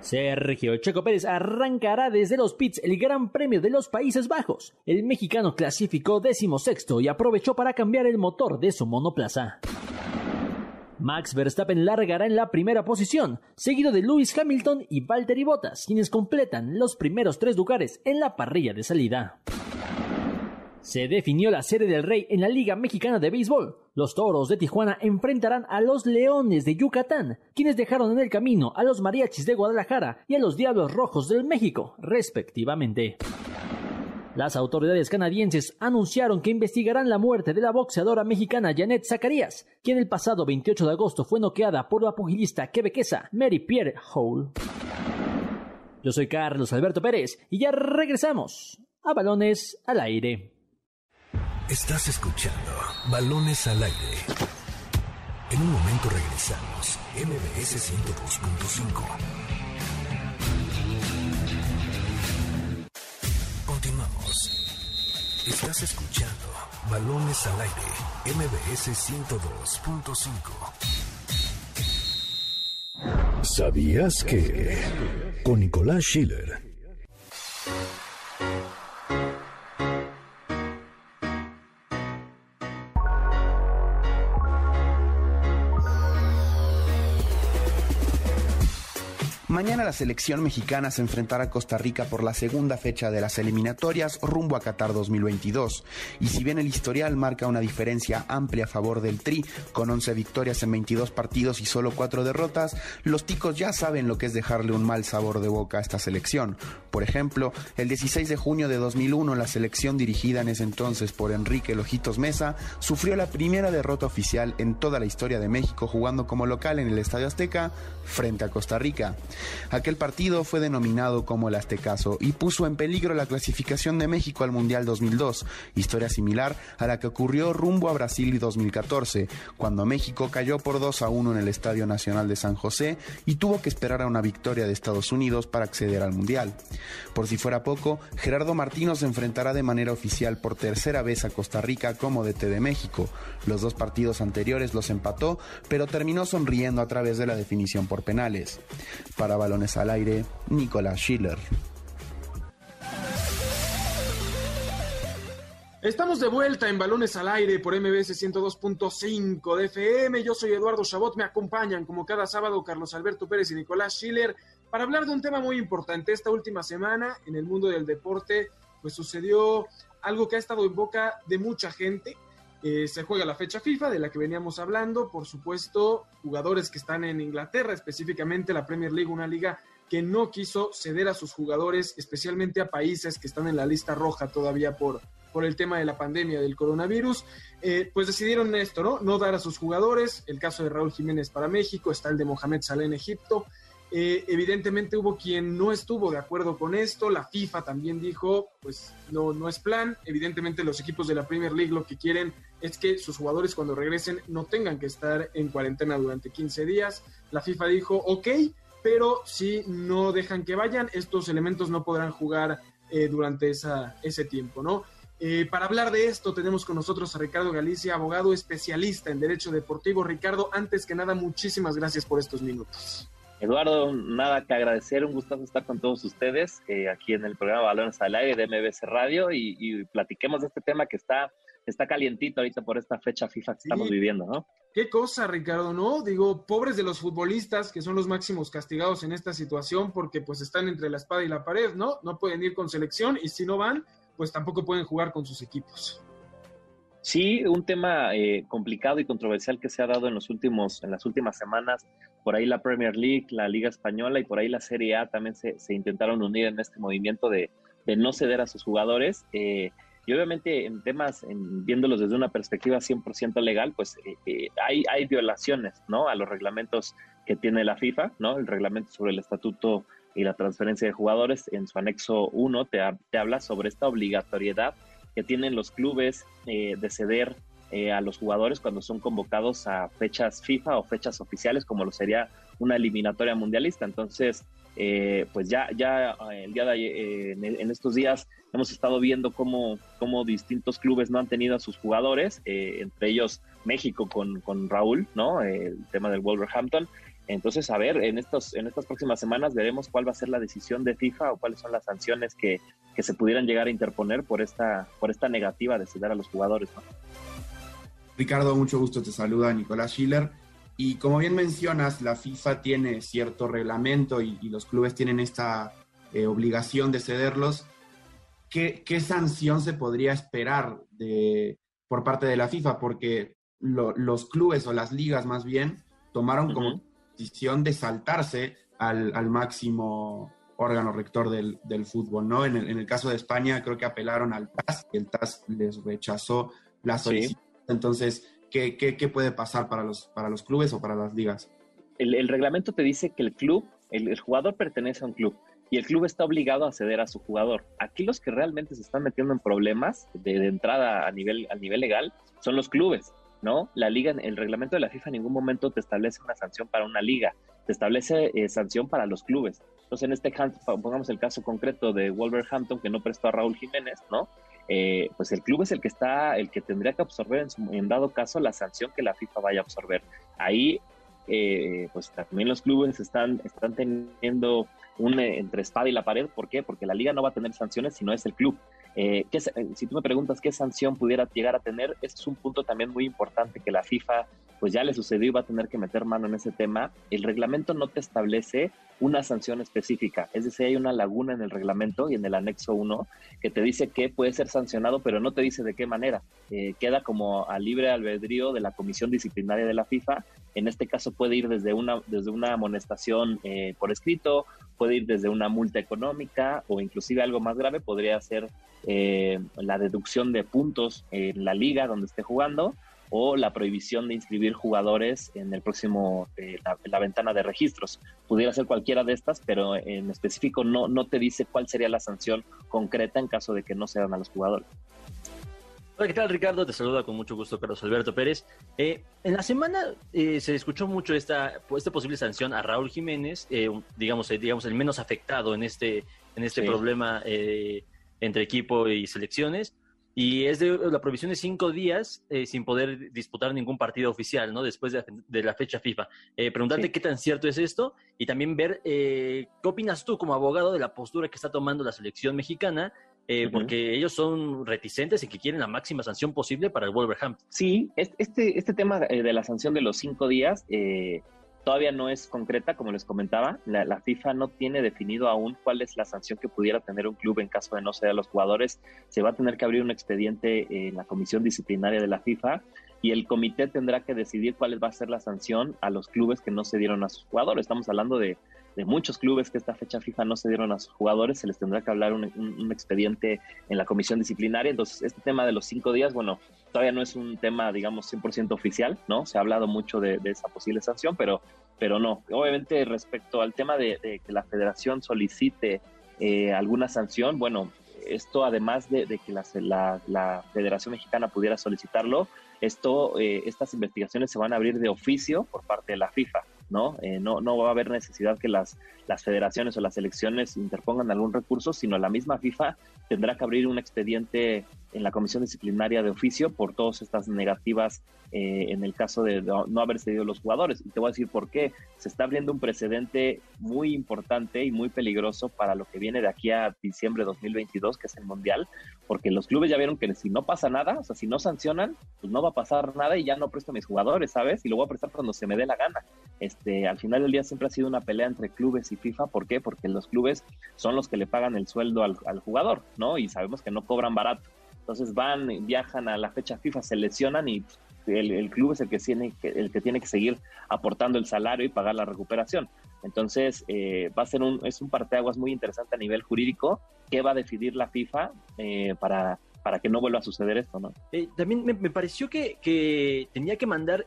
Sergio Checo Pérez arrancará desde los pits el Gran Premio de los Países Bajos. El mexicano clasificó decimosexto y aprovechó para cambiar el motor de su monoplaza. Max Verstappen largará en la primera posición, seguido de Lewis Hamilton y Valtteri Bottas, quienes completan los primeros tres lugares en la parrilla de salida. Se definió la serie del Rey en la Liga Mexicana de Béisbol. Los Toros de Tijuana enfrentarán a los Leones de Yucatán, quienes dejaron en el camino a los Mariachis de Guadalajara y a los Diablos Rojos del México, respectivamente. Las autoridades canadienses anunciaron que investigarán la muerte de la boxeadora mexicana Janet Zacarías, quien el pasado 28 de agosto fue noqueada por la pugilista quebequesa Mary Pierre Hall. Yo soy Carlos Alberto Pérez y ya regresamos a Balones al Aire. Estás escuchando Balones al Aire. En un momento regresamos. MBS 102.5. Estás escuchando Balones al Aire, MBS 102.5. ¿Sabías que? Con Nicolás Schiller selección mexicana se enfrentará a Costa Rica por la segunda fecha de las eliminatorias rumbo a Qatar 2022. Y si bien el historial marca una diferencia amplia a favor del Tri, con 11 victorias en 22 partidos y solo 4 derrotas, los ticos ya saben lo que es dejarle un mal sabor de boca a esta selección. Por ejemplo, el 16 de junio de 2001, la selección dirigida en ese entonces por Enrique Lojitos Mesa sufrió la primera derrota oficial en toda la historia de México jugando como local en el Estadio Azteca frente a Costa Rica. Aquel partido fue denominado como el Aztecaso y puso en peligro la clasificación de México al Mundial 2002, historia similar a la que ocurrió rumbo a Brasil 2014, cuando México cayó por 2 a 1 en el Estadio Nacional de San José y tuvo que esperar a una victoria de Estados Unidos para acceder al Mundial. Por si fuera poco, Gerardo Martino se enfrentará de manera oficial por tercera vez a Costa Rica como DT de México. Los dos partidos anteriores los empató, pero terminó sonriendo a través de la definición por penales. Para balones al aire, Nicolás Schiller. Estamos de vuelta en Balones al Aire por MBS 102.5 de FM. Yo soy Eduardo Chabot. Me acompañan como cada sábado Carlos Alberto Pérez y Nicolás Schiller para hablar de un tema muy importante. Esta última semana en el mundo del deporte, pues sucedió algo que ha estado en boca de mucha gente eh, se juega la fecha FIFA de la que veníamos hablando, por supuesto, jugadores que están en Inglaterra, específicamente la Premier League, una liga que no quiso ceder a sus jugadores, especialmente a países que están en la lista roja todavía por, por el tema de la pandemia del coronavirus, eh, pues decidieron esto, ¿no? No dar a sus jugadores, el caso de Raúl Jiménez para México, está el de Mohamed Saleh en Egipto, eh, evidentemente hubo quien no estuvo de acuerdo con esto, la FIFA también dijo, pues no, no es plan, evidentemente los equipos de la Premier League lo que quieren es que sus jugadores cuando regresen no tengan que estar en cuarentena durante 15 días, la FIFA dijo, ok, pero si no dejan que vayan, estos elementos no podrán jugar eh, durante esa, ese tiempo, ¿no? Eh, para hablar de esto tenemos con nosotros a Ricardo Galicia, abogado especialista en Derecho Deportivo. Ricardo, antes que nada, muchísimas gracias por estos minutos. Eduardo, nada que agradecer, un gusto estar con todos ustedes eh, aquí en el programa Balones al Aire de MBC Radio y, platiquemos de este tema que está, está calientito ahorita por esta fecha FIFA que estamos viviendo, ¿no? Qué cosa, Ricardo, ¿no? Digo, pobres de los futbolistas que son los máximos castigados en esta situación porque pues están entre la espada y la pared, ¿no? No pueden ir con selección y si no van, pues tampoco pueden jugar con sus equipos. Sí, un tema eh, complicado y controversial que se ha dado en los últimos, en las últimas semanas. Por ahí la Premier League, la Liga Española y por ahí la Serie A también se, intentaron unir en este movimiento de, no ceder a sus jugadores. Eh, y obviamente en temas, en, viéndolos desde una perspectiva 100% legal, pues eh, hay, hay violaciones, ¿no? A los reglamentos que tiene la FIFA, ¿no? El reglamento sobre el estatuto y la transferencia de jugadores en su anexo 1 te, te habla sobre esta obligatoriedad que tienen los clubes eh, de ceder eh, a los jugadores cuando son convocados a fechas FIFA o fechas oficiales, como lo sería una eliminatoria mundialista. Entonces, eh, pues ya, ya el día de en, estos días hemos estado viendo cómo, cómo, distintos clubes no han tenido a sus jugadores, entre ellos México con, con Raúl, ¿no? el tema del Wolverhampton, entonces, a ver, en, estos, en estas próximas semanas veremos cuál va a ser la decisión de FIFA o cuáles son las sanciones que, se pudieran llegar a interponer por esta, por esta negativa de ceder a los jugadores. Ricardo, mucho gusto, te saluda Nicolás Schiller. Y como bien mencionas, la FIFA tiene cierto reglamento y, los clubes tienen esta eh, obligación de cederlos. ¿Qué, ¿Qué, sanción se podría esperar de, por parte de la FIFA? Porque los clubes o las ligas más bien tomaron como decisión de saltarse al, al máximo órgano rector del, del fútbol, ¿no? En el, en el, caso de España creo que apelaron al TAS y el TAS les rechazó la solicitud. Entonces, ¿qué, ¿qué, puede pasar para los, para los clubes o para las ligas? El, reglamento te dice que el club, el, jugador pertenece a un club y el club está obligado a ceder a su jugador. Aquí los que realmente se están metiendo en problemas de, de entrada a nivel, a nivel legal son los clubes. ¿no? La liga, el reglamento de la FIFA en ningún momento te establece una sanción para una liga, te establece eh, sanción para los clubes. Entonces, en este pongamos el caso concreto de Wolverhampton, que no prestó a Raúl Jiménez, ¿no? Eh, pues el club es el que está, el que tendría que absorber en, dado caso la sanción que la FIFA vaya a absorber. Ahí, eh, pues también los clubes están, están teniendo un entre espada y la pared. ¿Por qué? Porque la liga no va a tener sanciones si no es el club. Eh, si tú me preguntas qué sanción pudiera llegar a tener, este es un punto también muy importante que la FIFA pues ya le sucedió y va a tener que meter mano en ese tema. El reglamento no te establece una sanción específica, es decir, hay una laguna en el reglamento y en el anexo 1 que te dice que puede ser sancionado, pero no te dice de qué manera. Eh, queda como a libre albedrío de la comisión disciplinaria de la FIFA. En este caso puede ir desde una, desde una amonestación eh, por escrito, puede ir desde una multa económica o inclusive algo más grave podría ser eh, la deducción de puntos en la liga donde esté jugando o la prohibición de inscribir jugadores en el próximo, eh, la, ventana de registros. Pudiera ser cualquiera de estas, pero en específico no, no te dice cuál sería la sanción concreta en caso de que no se dan a los jugadores. Hola, ¿qué tal Ricardo? Te saluda con mucho gusto Carlos Alberto Pérez. Eh, en la semana eh, se escuchó mucho esta, esta posible sanción a Raúl Jiménez, digamos, digamos el menos afectado en este, en este problema entre equipo y selecciones. Y es de la provisión de cinco días eh, sin poder disputar ningún partido oficial, ¿no? Después de, la fecha FIFA. Eh, preguntarte qué tan cierto es esto y también ver eh, qué opinas tú como abogado de la postura que está tomando la selección mexicana, porque ellos son reticentes y que quieren la máxima sanción posible para el Wolverhampton. Sí, este, este tema de la sanción de los cinco días Todavía no es concreta, como les comentaba. La, FIFA no tiene definido aún cuál es la sanción que pudiera tener un club en caso de no ser a los jugadores. Se va a tener que abrir un expediente en la comisión disciplinaria de la FIFA y el comité tendrá que decidir cuál va a ser la sanción a los clubes que no se dieron a sus jugadores. Estamos hablando de, muchos clubes que esta fecha FIFA no se dieron a sus jugadores, se les tendrá que hablar un, expediente en la comisión disciplinaria. Entonces, este tema de los cinco días, bueno, todavía no es un tema, digamos, 100% oficial, ¿no? Se ha hablado mucho de, esa posible sanción, pero, pero no. Obviamente, respecto al tema de, que la federación solicite eh, alguna sanción, bueno, esto además de, que la, la, Federación Mexicana pudiera solicitarlo, esto, eh, estas investigaciones se van a abrir de oficio por parte de la FIFA. ¿No? Eh, no, no va a haber necesidad que las, las federaciones o las elecciones interpongan algún recurso, sino la misma FIFA tendrá que abrir un expediente en la comisión disciplinaria de oficio por todas estas negativas eh, en el caso de no, haber cedido los jugadores. Y te voy a decir por qué. Se está abriendo un precedente muy importante y muy peligroso para lo que viene de aquí a diciembre de 2022, que es el Mundial, porque los clubes ya vieron que si no pasa nada, o sea, si no sancionan, pues no va a pasar nada y ya no presto a mis jugadores, ¿sabes? Y lo voy a prestar cuando se me dé la gana. Este, al final del día siempre ha sido una pelea entre clubes y FIFA. ¿Por qué? Porque los clubes son los que le pagan el sueldo al, al jugador, ¿no? Y sabemos que no cobran barato. Entonces van, viajan a la fecha FIFA, se lesionan y el, club es el que, tiene, el que tiene que seguir aportando el salario y pagar la recuperación. Entonces, eh, va a ser un, es un parteaguas muy interesante a nivel jurídico que va a decidir la FIFA eh, para, para que no vuelva a suceder esto, ¿no? Eh, también me, pareció que, que, tenía que mandar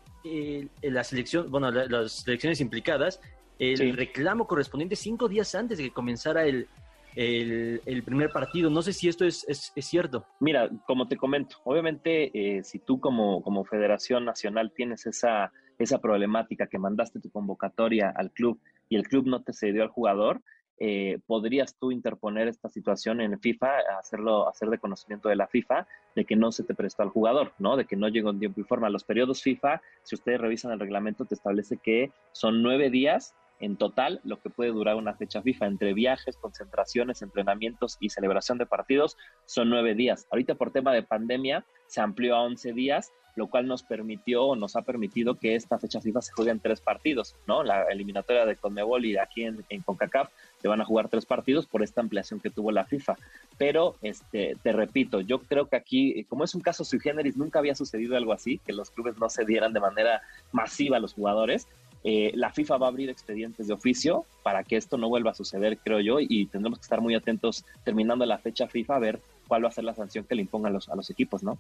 la selección, bueno, las selecciones implicadas, el reclamo correspondiente cinco días antes de que comenzara el, el, primer partido. No sé si esto es, es, cierto. Mira, como te comento, obviamente eh, si tú como, como Federación Nacional tienes esa, esa problemática que mandaste tu convocatoria al club y el club no te cedió al jugador, eh, podrías tú interponer esta situación en FIFA, hacerlo, hacer de conocimiento de la FIFA, de que no se te prestó al jugador, ¿no? De que no llegó en tiempo y forma. Los periodos FIFA, si ustedes revisan el reglamento, te establece que son nueve días en total lo que puede durar una fecha FIFA entre viajes, concentraciones, entrenamientos y celebración de partidos son nueve días. Ahorita por tema de pandemia se amplió a 11 días lo cual nos permitió o nos ha permitido que esta fecha FIFA se juegue en tres partidos, ¿no? La eliminatoria de Conmebol y aquí en, en CONCACAF se van a jugar tres partidos por esta ampliación que tuvo la FIFA. Pero, este, te repito, yo creo que aquí, como es un caso sui generis, nunca había sucedido algo así, que los clubes no se dieran de manera masiva a los jugadores. Eh, la FIFA va a abrir expedientes de oficio para que esto no vuelva a suceder, creo yo, y tendremos que estar muy atentos terminando la fecha FIFA a ver cuál va a ser la sanción que le impongan los, a los equipos, ¿no?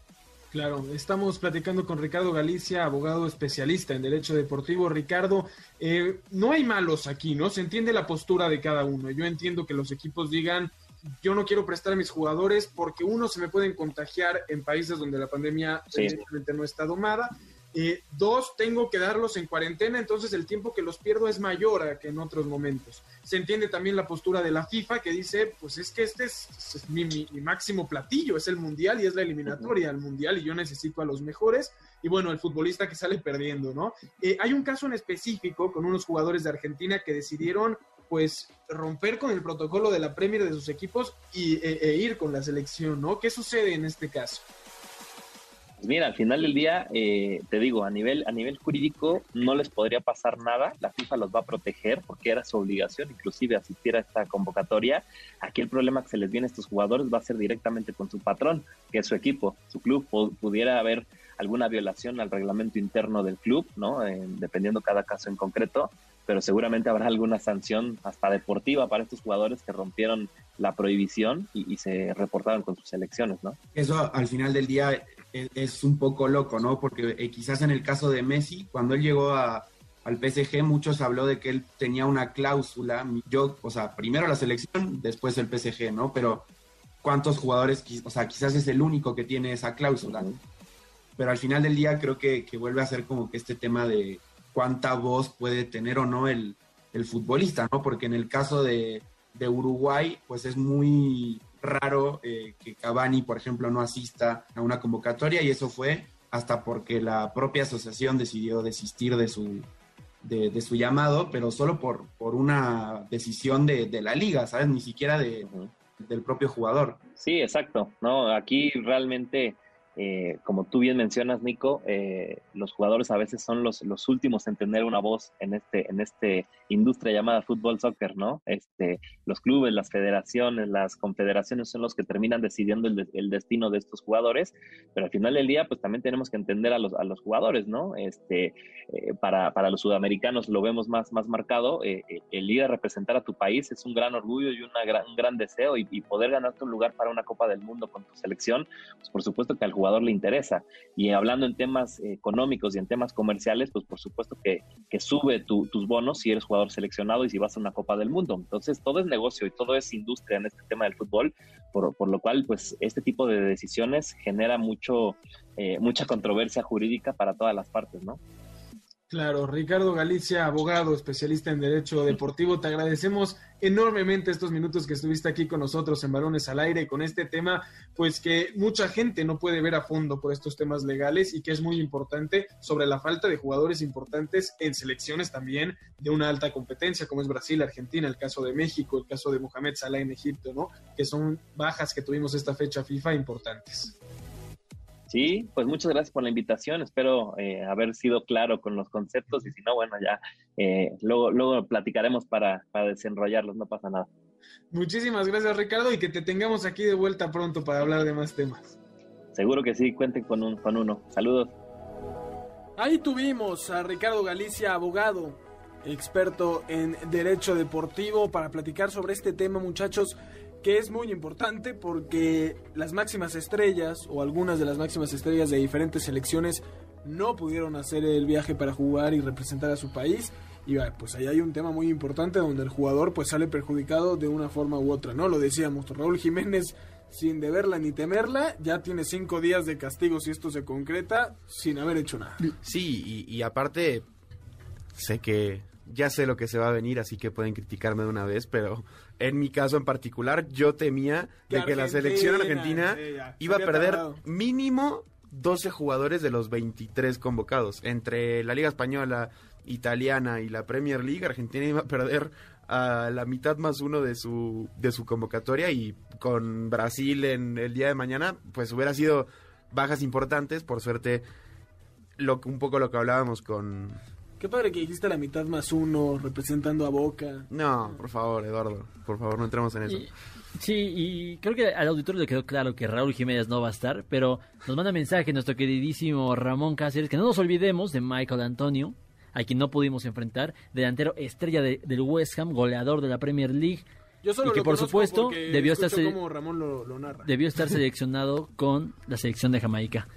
Claro, estamos platicando con Ricardo Galicia, abogado especialista en Derecho Deportivo. Ricardo, eh, no hay malos aquí, ¿no? Se entiende la postura de cada uno. Yo entiendo que los equipos digan, yo no quiero prestar a mis jugadores porque uno se me pueden contagiar en países donde la pandemia evidentemente no está domada eh, dos, tengo que darlos en cuarentena, entonces el tiempo que los pierdo es mayor que en otros momentos. Se entiende también la postura de la FIFA que dice, pues es que este es, mi, máximo platillo, es el mundial y es la eliminatoria al mundial y yo necesito a los mejores. Y bueno, el futbolista que sale perdiendo, ¿no? Eh, hay un caso en específico con unos jugadores de Argentina que decidieron pues romper con el protocolo de la Premier de sus equipos y, e, e ir con la selección, ¿no? ¿Qué sucede en este caso? Pues mira, al final del día, eh, te digo, a nivel, a nivel jurídico no les podría pasar nada, la FIFA los va a proteger porque era su obligación inclusive asistir a esta convocatoria. Aquí el problema que se les viene a estos jugadores va a ser directamente con su patrón, que es su equipo, su club. Pudiera haber alguna violación al reglamento interno del club, ¿no? Eh, dependiendo cada caso en concreto, pero seguramente habrá alguna sanción hasta deportiva para estos jugadores que rompieron la prohibición y, y se reportaron con sus selecciones, ¿no? Eso al final del día es, un poco loco, ¿no? Porque eh, quizás en el caso de Messi, cuando él llegó a, al PSG, muchos habló de que él tenía una cláusula. Yo, o sea, primero la selección, después el PSG, ¿no? Pero ¿cuántos jugadores, o sea, quizás es el único que tiene esa cláusula? Pero al final del día creo que, vuelve a ser como que este tema de cuánta voz puede tener o no el, el futbolista, ¿no? Porque en el caso de, de Uruguay, pues es muy raro eh, que Cavani, por ejemplo, no asista a una convocatoria y eso fue hasta porque la propia asociación decidió desistir de su, de, su llamado, pero solo por, por una decisión de, la liga, ¿sabes? Ni siquiera de, del propio jugador. Sí, exacto. No, aquí realmente eh, como tú bien mencionas, Nico, eh, los jugadores a veces son los, los últimos en tener una voz en este, en este industria llamada fútbol soccer, ¿no? Este, los clubes, las federaciones, las confederaciones son los que terminan decidiendo el, el, destino de estos jugadores, pero al final del día, pues también tenemos que entender a los, a los jugadores, ¿no? Este, eh, para, para, los sudamericanos lo vemos más, más marcado, el ir a representar a tu país es un gran orgullo y una gran, un gran deseo y, y poder ganar tu lugar para una Copa del Mundo con tu selección, pues por supuesto que al jugador le interesa. Y hablando en temas económicos y en temas comerciales, pues por supuesto que, que sube tus bonos si eres jugador seleccionado y si vas a una Copa del Mundo. Entonces todo es negocio y todo es industria en este tema del fútbol, por, por lo cual pues este tipo de decisiones genera mucho, eh, mucha controversia jurídica para todas las partes, ¿no? Claro, Ricardo Galicia, abogado, especialista en Derecho Deportivo, te agradecemos enormemente estos minutos que estuviste aquí con nosotros en Balones al Aire con este tema, pues que mucha gente no puede ver a fondo por estos temas legales y que es muy importante sobre la falta de jugadores importantes en selecciones también de una alta competencia, como es Brasil, Argentina, el caso de México, el caso de Mohamed Salah en Egipto, ¿no? Que son bajas que tuvimos esta fecha FIFA importantes. Sí, pues muchas gracias por la invitación. Espero eh, haber sido claro con los conceptos y si no, bueno, ya eh, luego, luego platicaremos para, para desenrollarlos, no pasa nada. Muchísimas gracias, Ricardo, y que te tengamos aquí de vuelta pronto para hablar de más temas. Seguro que sí, cuenten con, un, con uno. Saludos. Ahí tuvimos a Ricardo Galicia, abogado, experto en derecho deportivo, para platicar sobre este tema, muchachos que es muy importante porque las máximas estrellas o algunas de las máximas estrellas de diferentes selecciones no pudieron hacer el viaje para jugar y representar a su país y pues ahí hay un tema muy importante donde el jugador pues sale perjudicado de una forma u otra, ¿no? Lo decíamos, Raúl Jiménez sin deberla ni temerla, ya tiene cinco días de castigo si esto se concreta, sin haber hecho nada. Sí, y aparte, sé que ya sé lo que se va a venir, así que pueden criticarme de una vez, pero en mi caso en particular, yo temía de que la selección argentina iba a perder mínimo 12 jugadores de los 23 convocados. Entre la Liga Española, Italiana y la Premier League, Argentina iba a perder a la mitad más uno de su, de su convocatoria y con Brasil en el día de mañana, pues hubiera sido bajas importantes, por suerte, lo, un poco lo que hablábamos con... Qué padre que dijiste la mitad más uno representando a Boca. No, por favor, Eduardo, por favor, no entremos en eso. Y- sí, y creo que al auditorio le quedó claro que Raúl Jiménez no va a estar, pero nos manda mensaje nuestro queridísimo Ramón Cáceres, que no nos olvidemos de Michael Antonio, a quien no pudimos enfrentar, delantero estrella de- del West Ham, goleador de la Premier League, Yo solo y que lo por supuesto debió Ramón lo, lo narra. debió estar [LAUGHS] seleccionado con la selección de Jamaica.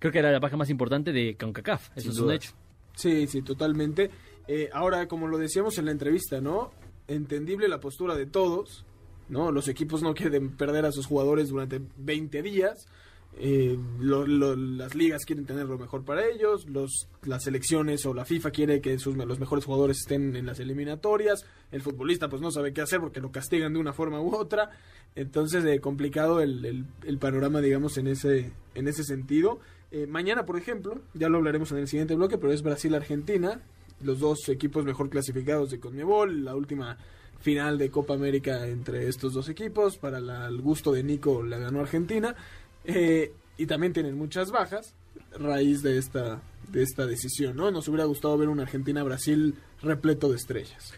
Creo que era la baja más importante de CONCACAF, eso Sin es un hecho. Sí, sí, totalmente. Eh, ahora, como lo decíamos en la entrevista, ¿no? Entendible la postura de todos, ¿no? Los equipos no quieren perder a sus jugadores durante 20 días. Eh, lo- lo- las ligas quieren tener lo mejor para ellos, los, las selecciones o la FIFA quiere que sus, los mejores jugadores estén en las eliminatorias, el futbolista pues no sabe qué hacer porque lo castigan de una forma u otra, entonces eh, complicado el, el- el panorama digamos en ese, en ese sentido. Eh, mañana por ejemplo, ya lo hablaremos en el siguiente bloque, pero es Brasil-Argentina, los dos equipos mejor clasificados de Conmebol, la última final de Copa América entre estos dos equipos, para la- el gusto de Nico la ganó Argentina. Eh, y también tienen muchas bajas raíz de esta de esta decisión, ¿no? Nos hubiera gustado ver un Argentina-Brasil repleto de estrellas.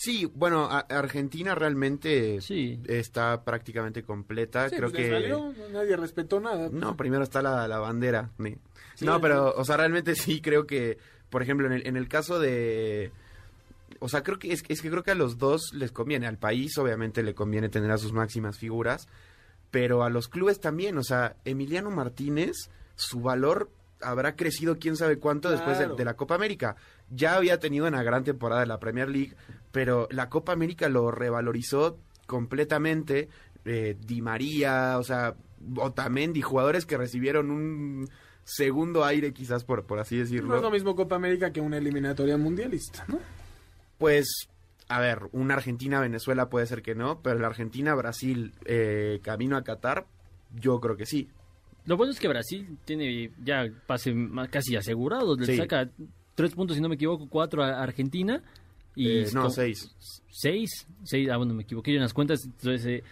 Sí, bueno, a- Argentina realmente Sí. está prácticamente completa. Sí, Creo pues que valió, nadie respetó nada. no, primero está la, la bandera. Sí, no, pero, o sea, realmente sí creo que, por ejemplo, en el, en el caso de, o sea, creo que es, es que creo que a los dos les conviene. Al país, obviamente, le conviene tener a sus máximas figuras, pero a los clubes también. O sea, Emiliano Martínez, su valor habrá crecido quién sabe cuánto después de la Copa América. Ya había tenido una gran temporada de la Premier League, pero la Copa América lo revalorizó completamente. Eh, Di María, o sea, Otamendi, jugadores que recibieron un segundo aire quizás por, por así No es lo decirlo. mismo Copa América que una eliminatoria mundialista, ¿no? Pues, a ver, una Argentina-Venezuela puede ser que no, pero la Argentina-Brasil eh, camino a Qatar, yo creo que sí. Lo bueno es que Brasil tiene ya pase casi asegurado, le Sí. saca tres puntos, si no me equivoco, cuatro a Argentina. Y Eh, no, seis. Seis, seis, ah, bueno, me equivoqué yo en las cuentas, entonces... eh,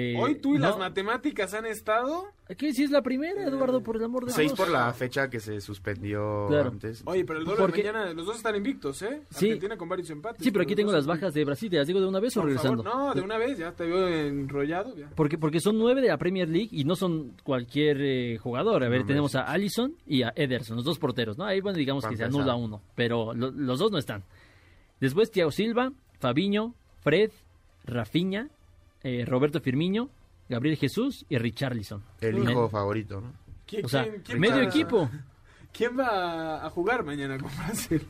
eh, Hoy tú y no, las matemáticas han estado. ¿Qué? Si es la primera, Eduardo, por el amor de Seis Dios. por la fecha que se suspendió Claro. antes. Oye, pero el dólar Porque- mañana, los dos están invictos, ¿eh? Sí. Argentina con varios empates. Sí, pero aquí tengo dos las bajas de Brasil, ¿te las digo de una vez o regresando? favor, no, de una vez, ya te veo enrollado. Ya. Porque, porque son nueve de la Premier League y no son cualquier eh, jugador. A ver, No, tenemos a Allison y a Ederson, los dos porteros, ¿no? Ahí, bueno, digamos que se anula uno, pero lo- los dos no están. Después Thiago Silva, Fabiño, Fred, Rafinha, eh, Roberto Firmino, Gabriel Jesús y Richarlison. El hijo favorito, ¿no? ¿Quién- O sea, quién- quién medio va- equipo. [LAUGHS] ¿Quién va a jugar mañana con Brasil?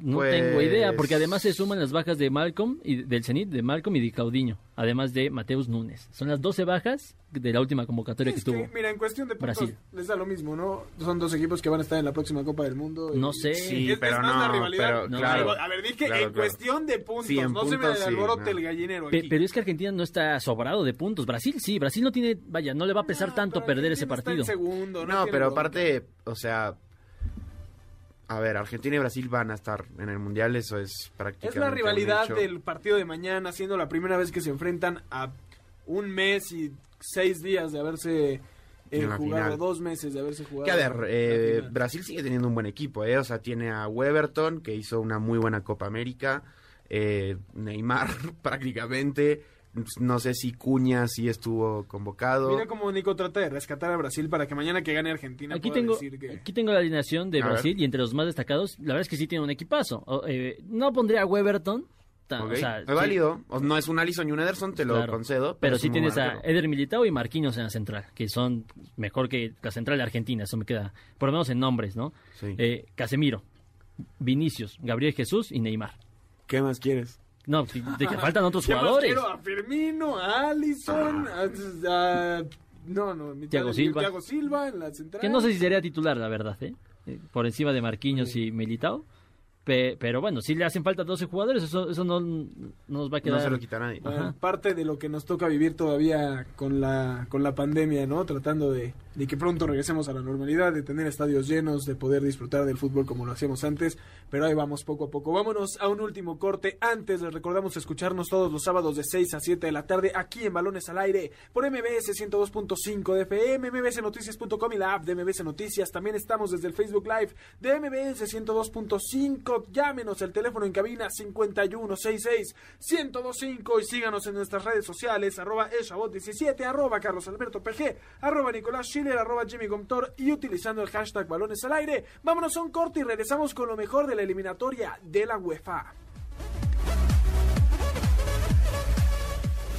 No Pues- tengo idea, porque además se suman las bajas de Malcolm y del Zenit, de Malcolm y de Caudiño, además de Mateus Núñez. Son las 12 bajas de la última convocatoria que Es que, tuvo. mira, en cuestión de puntos Brasil. les da lo mismo, ¿no? Son dos equipos que van a estar en la próxima Copa del Mundo. y- No sé. Sí, Es- es pero más no, la rivalidad. pero No, claro. A ver, dije claro, en claro. cuestión de puntos, Sí, no se me sí, alborote no. el gallinero Pe- aquí. pero es que Argentina no está sobrado de puntos. Brasil sí, Brasil no tiene, vaya, no le va a pesar No, tanto perder ese Argentina está en partido. segundo, No, pero aparte, o sea, a ver, Argentina y Brasil van a estar en el Mundial, eso es prácticamente Es la rivalidad del partido de mañana, siendo la primera vez que se enfrentan a un mes y seis días de haberse eh, jugado, final. dos meses de haberse jugado. Que a ver, eh. Brasil sigue teniendo un buen equipo, ¿eh? O sea, tiene a Weberton, que hizo una muy buena Copa América, eh, Neymar [LAUGHS] prácticamente, no sé si Cuña sí estuvo convocado. Mira cómo Nico trata de rescatar a Brasil para que mañana que gane Argentina Aquí pueda tengo, decir que... aquí tengo la alineación de A ver. Brasil y entre los más destacados, la verdad es que sí tiene un equipazo. O, eh, no pondría a Weberton, ta- Ok, o sea, es sí, válido, O- no es un Allison y un Ederson, te lo claro. concedo. Pero sí tienes a. Eder Militao y Marquinhos en la central, que son mejor que la central de Argentina, eso me queda, por lo menos en nombres, ¿no? Sí. Eh, Casemiro, Vinicius, Gabriel Jesús y Neymar. ¿Qué más quieres? No, sí, de que [LAUGHS] faltan otros ¿Qué más jugadores. quiero? A Firmino, a Allison, a, a- no, no, mitad Thiago Silva. Thiago Silva en la central. Que no sé si sería titular, la verdad, ¿eh? Eh, Por encima de Marquinhos y Militao. Pero bueno, si le hacen falta 12 jugadores, eso, eso no, nos va a quedar. No se lo quita nadie. parte de lo que nos toca vivir todavía con la, con la pandemia, ¿no? Tratando de, de que pronto regresemos a la normalidad, de tener estadios llenos, de poder disfrutar del fútbol como lo hacíamos antes, pero ahí vamos poco a poco. Vámonos a un último corte. Antes les recordamos escucharnos todos los sábados de 6 a 7 de la tarde aquí en Balones al Aire por MBS 102.5 de FM, mbsnoticias.com y la app de MBS Noticias. También estamos desde el Facebook Live de MBS 102.5 llámenos el teléfono en cabina 5166-1025 y síganos en nuestras redes sociales, arroba eshabot17, arroba Carlos Alberto PG, arroba Nicolás Schiller, arroba Jimmy Gomtor y utilizando el hashtag balones al aire. Vámonos a un corte y regresamos con lo mejor de la eliminatoria de la UEFA.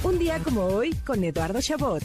Un día como hoy con Eduardo Chabot.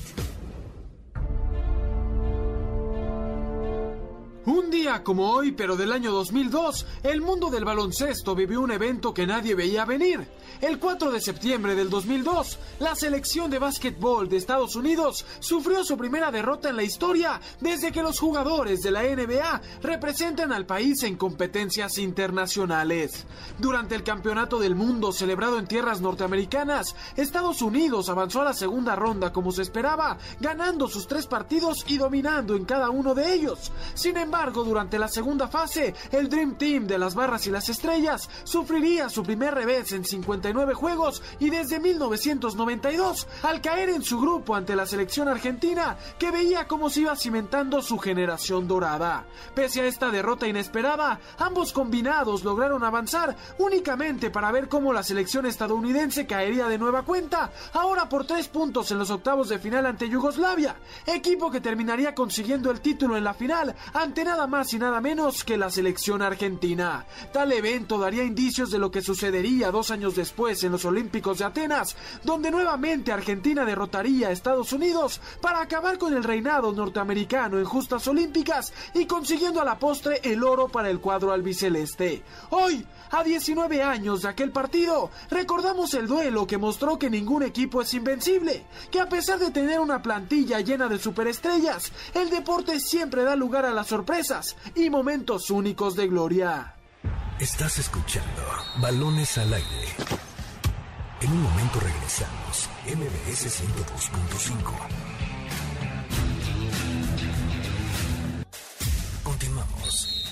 Un día como hoy, pero del año 2002, el mundo del baloncesto vivió un evento que nadie veía venir. El 4 de septiembre del 2002, la selección de básquetbol de Estados Unidos sufrió su primera derrota en la historia desde que los jugadores de la NBA representan al país en competencias internacionales. Durante el Campeonato del Mundo celebrado en tierras norteamericanas, Estados Unidos avanzó a la segunda ronda como se esperaba, ganando sus tres partidos y dominando en cada uno de ellos. Sin embargo, durante la segunda fase, el Dream Team de las Barras y las Estrellas sufriría su primer revés en 59 juegos y desde 1992, al caer en su grupo ante la selección argentina, que veía cómo se iba cimentando su generación dorada. Pese a esta derrota inesperada, ambos combinados lograron avanzar únicamente para ver cómo la selección estadounidense caería de nueva cuenta, ahora por tres puntos en los octavos de final ante Yugoslavia, equipo que terminaría consiguiendo el título en la final ante nada más y nada menos que la selección argentina. Tal evento daría indicios de lo que sucedería dos años después en los Olímpicos de Atenas, donde nuevamente Argentina derrotaría a Estados Unidos para acabar con el reinado norteamericano en justas olímpicas y consiguiendo a la postre el oro para el cuadro albiceleste. Hoy, a 19 años de aquel partido, recordamos el duelo que mostró que ningún equipo es invencible, que a pesar de tener una plantilla llena de superestrellas, el deporte siempre da lugar a la sorpresa y momentos únicos de gloria. Estás escuchando Balones al aire. En un momento regresamos. MBS 102.5. Continuamos.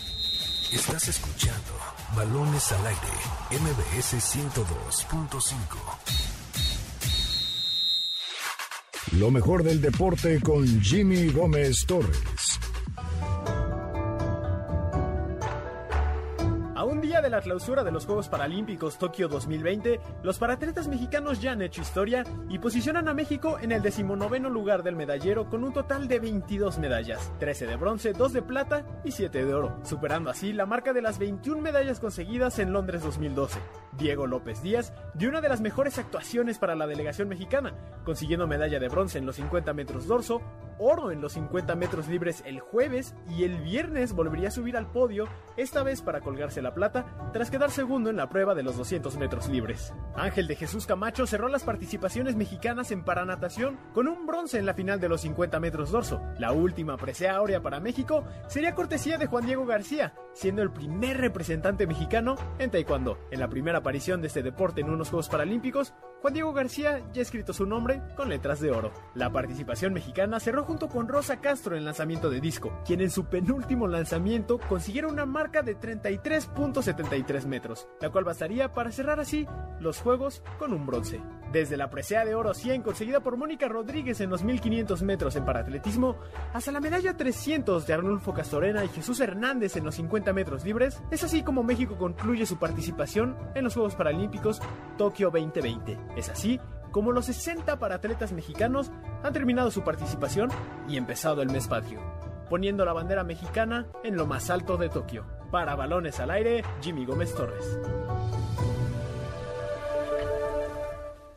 Estás escuchando Balones al aire. MBS 102.5. Lo mejor del deporte con Jimmy Gómez Torres. De la clausura de los Juegos Paralímpicos Tokio 2020, los paratletas mexicanos ya han hecho historia y posicionan a México en el decimonoveno lugar del medallero con un total de 22 medallas, 13 de bronce, 2 de plata y 7 de oro, superando así la marca de las 21 medallas conseguidas en Londres 2012. Diego López Díaz dio una de las mejores actuaciones para la delegación mexicana, consiguiendo medalla de bronce en los 50 metros dorso, oro en los 50 metros libres el jueves y el viernes volvería a subir al podio, esta vez para colgarse la plata, tras quedar segundo en la prueba de los 200 metros libres. Ángel de Jesús Camacho cerró las participaciones mexicanas en paranatación con un bronce en la final de los 50 metros dorso. La última presea áurea para México sería cortesía de Juan Diego García, siendo el primer representante mexicano en taekwondo. En la primera aparición de este deporte en unos Juegos Paralímpicos, Juan Diego García ya ha escrito su nombre con letras de oro. La participación mexicana cerró junto con Rosa Castro en lanzamiento de disco, quien en su penúltimo lanzamiento consiguieron una marca de 33.73 metros, la cual bastaría para cerrar así los Juegos con un bronce. Desde la presea de oro 100 conseguida por Mónica Rodríguez en los 1500 metros en paratletismo, hasta la medalla 300 de Arnulfo Castorena y Jesús Hernández en los 50 metros libres, es así como México concluye su participación en los Juegos Paralímpicos Tokio 2020. Es así como los 60 paratletas mexicanos han terminado su participación y empezado el mes patrio, poniendo la bandera mexicana en lo más alto de Tokio. Para balones al aire, Jimmy Gómez Torres.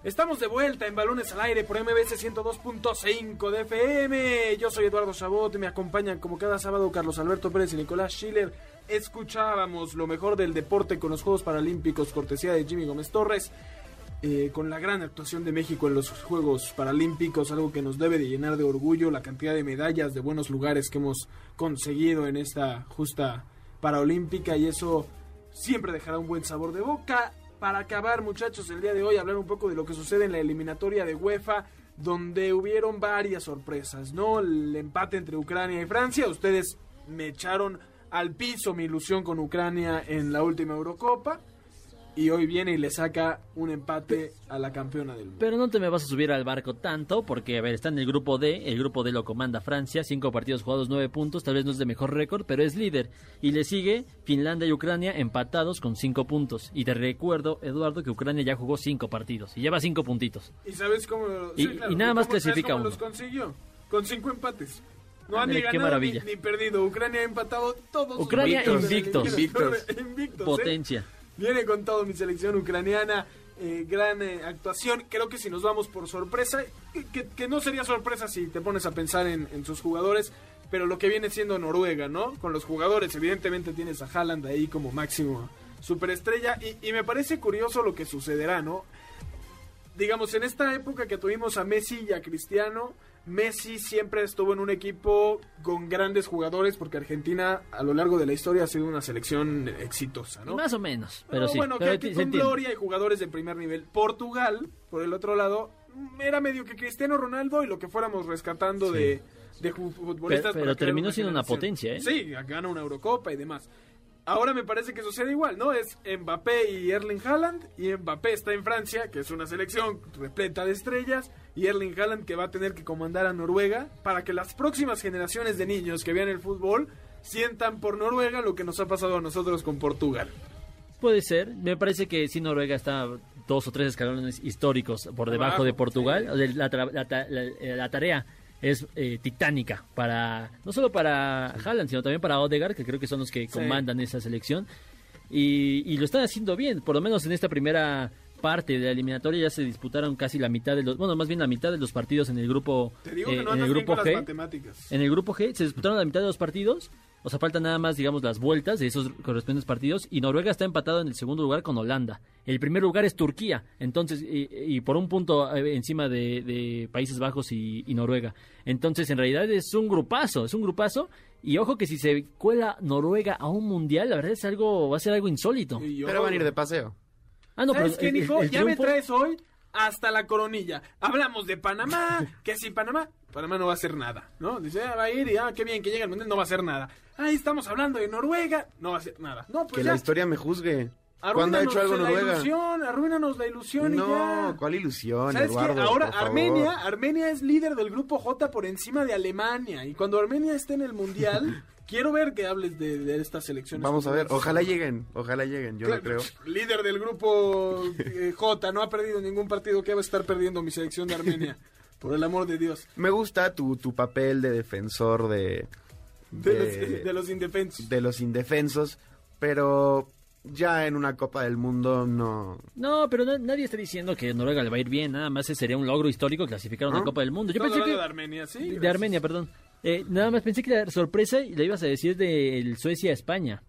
Estamos de vuelta en Balones al Aire por MBS 102.5 de FM. Yo soy Eduardo Chabot y me acompañan como cada sábado Carlos Alberto Pérez y Nicolás Schiller. Escuchábamos lo mejor del deporte con los Juegos Paralímpicos, cortesía de Jimmy Gómez Torres. Eh, con la gran actuación de México en los Juegos Paralímpicos, algo que nos debe de llenar de orgullo, la cantidad de medallas de buenos lugares que hemos conseguido en esta justa Paralímpica y eso siempre dejará un buen sabor de boca. Para acabar, muchachos, el día de hoy hablar un poco de lo que sucede en la eliminatoria de UEFA, donde hubieron varias sorpresas, ¿no? El empate entre Ucrania y Francia, ustedes me echaron al piso mi ilusión con Ucrania en la última Eurocopa y hoy viene y le saca un empate a la campeona del mundo. Pero no te me vas a subir al barco tanto, porque, a ver, está en el grupo D, el grupo D lo comanda Francia, cinco partidos jugados, nueve puntos, tal vez no es de mejor récord, pero es líder. Y le sigue Finlandia y Ucrania empatados con cinco puntos. Y te recuerdo, Eduardo, que Ucrania ya jugó cinco partidos y lleva cinco puntitos. ¿Y sabes cómo? Y- y nada más ¿cómo- sabes clasifica cómo uno. los consiguió? Con cinco empates. No han ni ganado ni, maravilla. ni perdido. Ucrania ha empatado todos. sus Ucrania la invictos. eliminatoria. [LAUGHS] Invictos, ¿eh? Potencia. Viene con todo mi selección ucraniana. eh, gran eh, actuación. Creo que si nos vamos por sorpresa, que, que- que no sería sorpresa si te pones a pensar en, en sus jugadores, pero lo que viene siendo Noruega, ¿no? Con los jugadores, evidentemente tienes a Haaland ahí como máximo superestrella. Y, y me parece curioso lo que sucederá, ¿no? digamos, en esta época que tuvimos a Messi y a Cristiano, Messi siempre estuvo en un equipo con grandes jugadores porque Argentina a lo largo de la historia ha sido una selección exitosa, ¿no? Más o menos, pero No, sí. bueno, pero que, con gloria y jugadores de primer nivel. Portugal, por el otro lado, era medio que Cristiano Ronaldo y lo que fuéramos rescatando Sí. de, futbolistas. Pero- terminó siendo una potencia, ¿eh? Sí, gana una Eurocopa y demás. Ahora me parece que sucede igual, ¿no? Es Mbappé y Erling Haaland. Y Mbappé está en Francia, que es una selección repleta de estrellas. Y Erling Haaland que va a tener que comandar a Noruega para que las próximas generaciones de niños que vean el fútbol sientan por Noruega lo que nos ha pasado a nosotros con Portugal. Puede ser. Me parece que sí Noruega está dos o tres escalones históricos por debajo Abajo, de Portugal. La, la la- eh, la tarea es eh, titánica para no solo para Haaland, sino también para Odegaard, que creo que son los que comandan esa selección. Y, y lo están haciendo bien, por lo menos en esta primera parte de la eliminatoria ya se disputaron casi la mitad de los, bueno, más bien la mitad de los partidos en el grupo Te digo eh, que no en el grupo con las G. matemáticas. En el grupo G se disputaron la mitad de los partidos. O sea, faltan nada más, digamos, las vueltas de esos correspondientes partidos. Y Noruega está empatado en el segundo lugar con Holanda. El primer lugar es Turquía. Entonces, y, y por un punto eh, encima de, de Países Bajos y, y Noruega. Entonces, en realidad es un grupazo. Es un grupazo. Y ojo que si se cuela Noruega a un mundial, la verdad es algo, va a ser algo insólito. Pero van a ir de paseo. Ah, no, pero ¿Sabes qué, el- el- Nico? el ya me traes hoy hasta la coronilla. Hablamos de Panamá, [LAUGHS] que si Panamá, Panamá no va a hacer nada, ¿no? Dice, ah, va a ir y, ah, qué bien que llega al mundial, no va a hacer nada. Ahí estamos hablando de Noruega, no va a hacer nada. No, pues Que ya. la historia me juzgue. ¿Cuándo ha hecho algo la Noruega? ilusión, arruínanos la ilusión y No, ya. ¿cuál ilusión, ¿Sabes qué? Ahora. Armenia, Armenia es líder del grupo J por encima de Alemania. Y cuando Armenia esté en el mundial, [LAUGHS] quiero ver que hables de, de estas selecciones. Vamos a ver, ojalá lleguen, ojalá lleguen, yo no creo. [LAUGHS] Líder del grupo eh, J, no ha perdido ningún partido. ¿Qué va a estar perdiendo mi selección de Armenia? [LAUGHS] Por el amor de Dios. Me gusta tu, tu papel de defensor de, De, de, los, [LAUGHS] de los indefensos. de los indefensos, pero ya en una Copa del Mundo no... No, pero na- nadie está diciendo que Noruega le va a ir bien. Nada más sería un logro histórico clasificar a una ¿Ah? Copa del Mundo. Yo pensé que... de Armenia, sí. De. Armenia, perdón. Eh, nada más pensé que la sorpresa la ibas a decir de Suecia-España.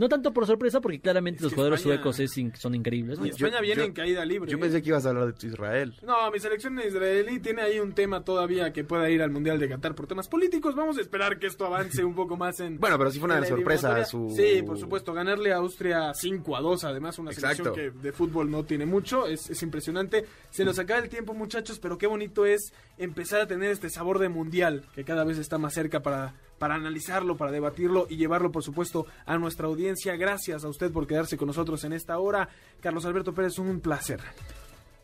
No tanto por sorpresa, porque claramente los que jugadores España- suecos es in- son increíbles. No, España viene en caída libre. Yo ¿eh? pensé que ibas a hablar de tu Israel. No, mi selección israelí tiene ahí un tema todavía que pueda ir al Mundial de Qatar por temas políticos. Vamos a esperar que esto avance un poco más en. [LAUGHS] Bueno, pero sí fue una sorpresa su- Sí, por supuesto. Ganarle a Austria 5 a 2, además, una Exacto. selección que de fútbol no tiene mucho. Es, es impresionante. Se nos acaba el tiempo, muchachos, pero qué bonito es empezar a tener este sabor de mundial que cada vez está más cerca para. Para analizarlo, para debatirlo y llevarlo, por supuesto, a nuestra audiencia. Gracias a usted por quedarse con nosotros en esta hora. Carlos Alberto Pérez, un placer.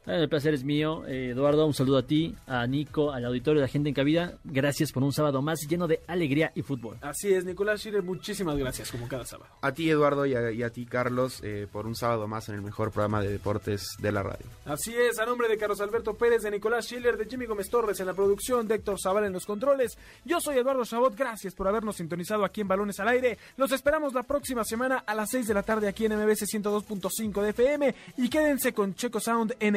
Eh, El placer es mío. Eh, Eduardo, un saludo a ti, a Nico, al auditorio, a la gente en cabida. Gracias por un sábado más lleno de alegría y fútbol. Así es, Nicolás Schiller, muchísimas gracias, como cada sábado. A ti, Eduardo, y a, y a ti, Carlos, eh, por un sábado más en el mejor programa de deportes de la radio. Así es, a nombre de Carlos Alberto Pérez, de Nicolás Schiller, de Jimmy Gómez Torres en la producción, de Héctor Zavala en los controles. Yo soy Eduardo Chabot, gracias por habernos sintonizado aquí en Balones al Aire. Los esperamos la próxima semana a las 6 de la tarde aquí en MBC 102.5 de FM y quédense con Checo Sound en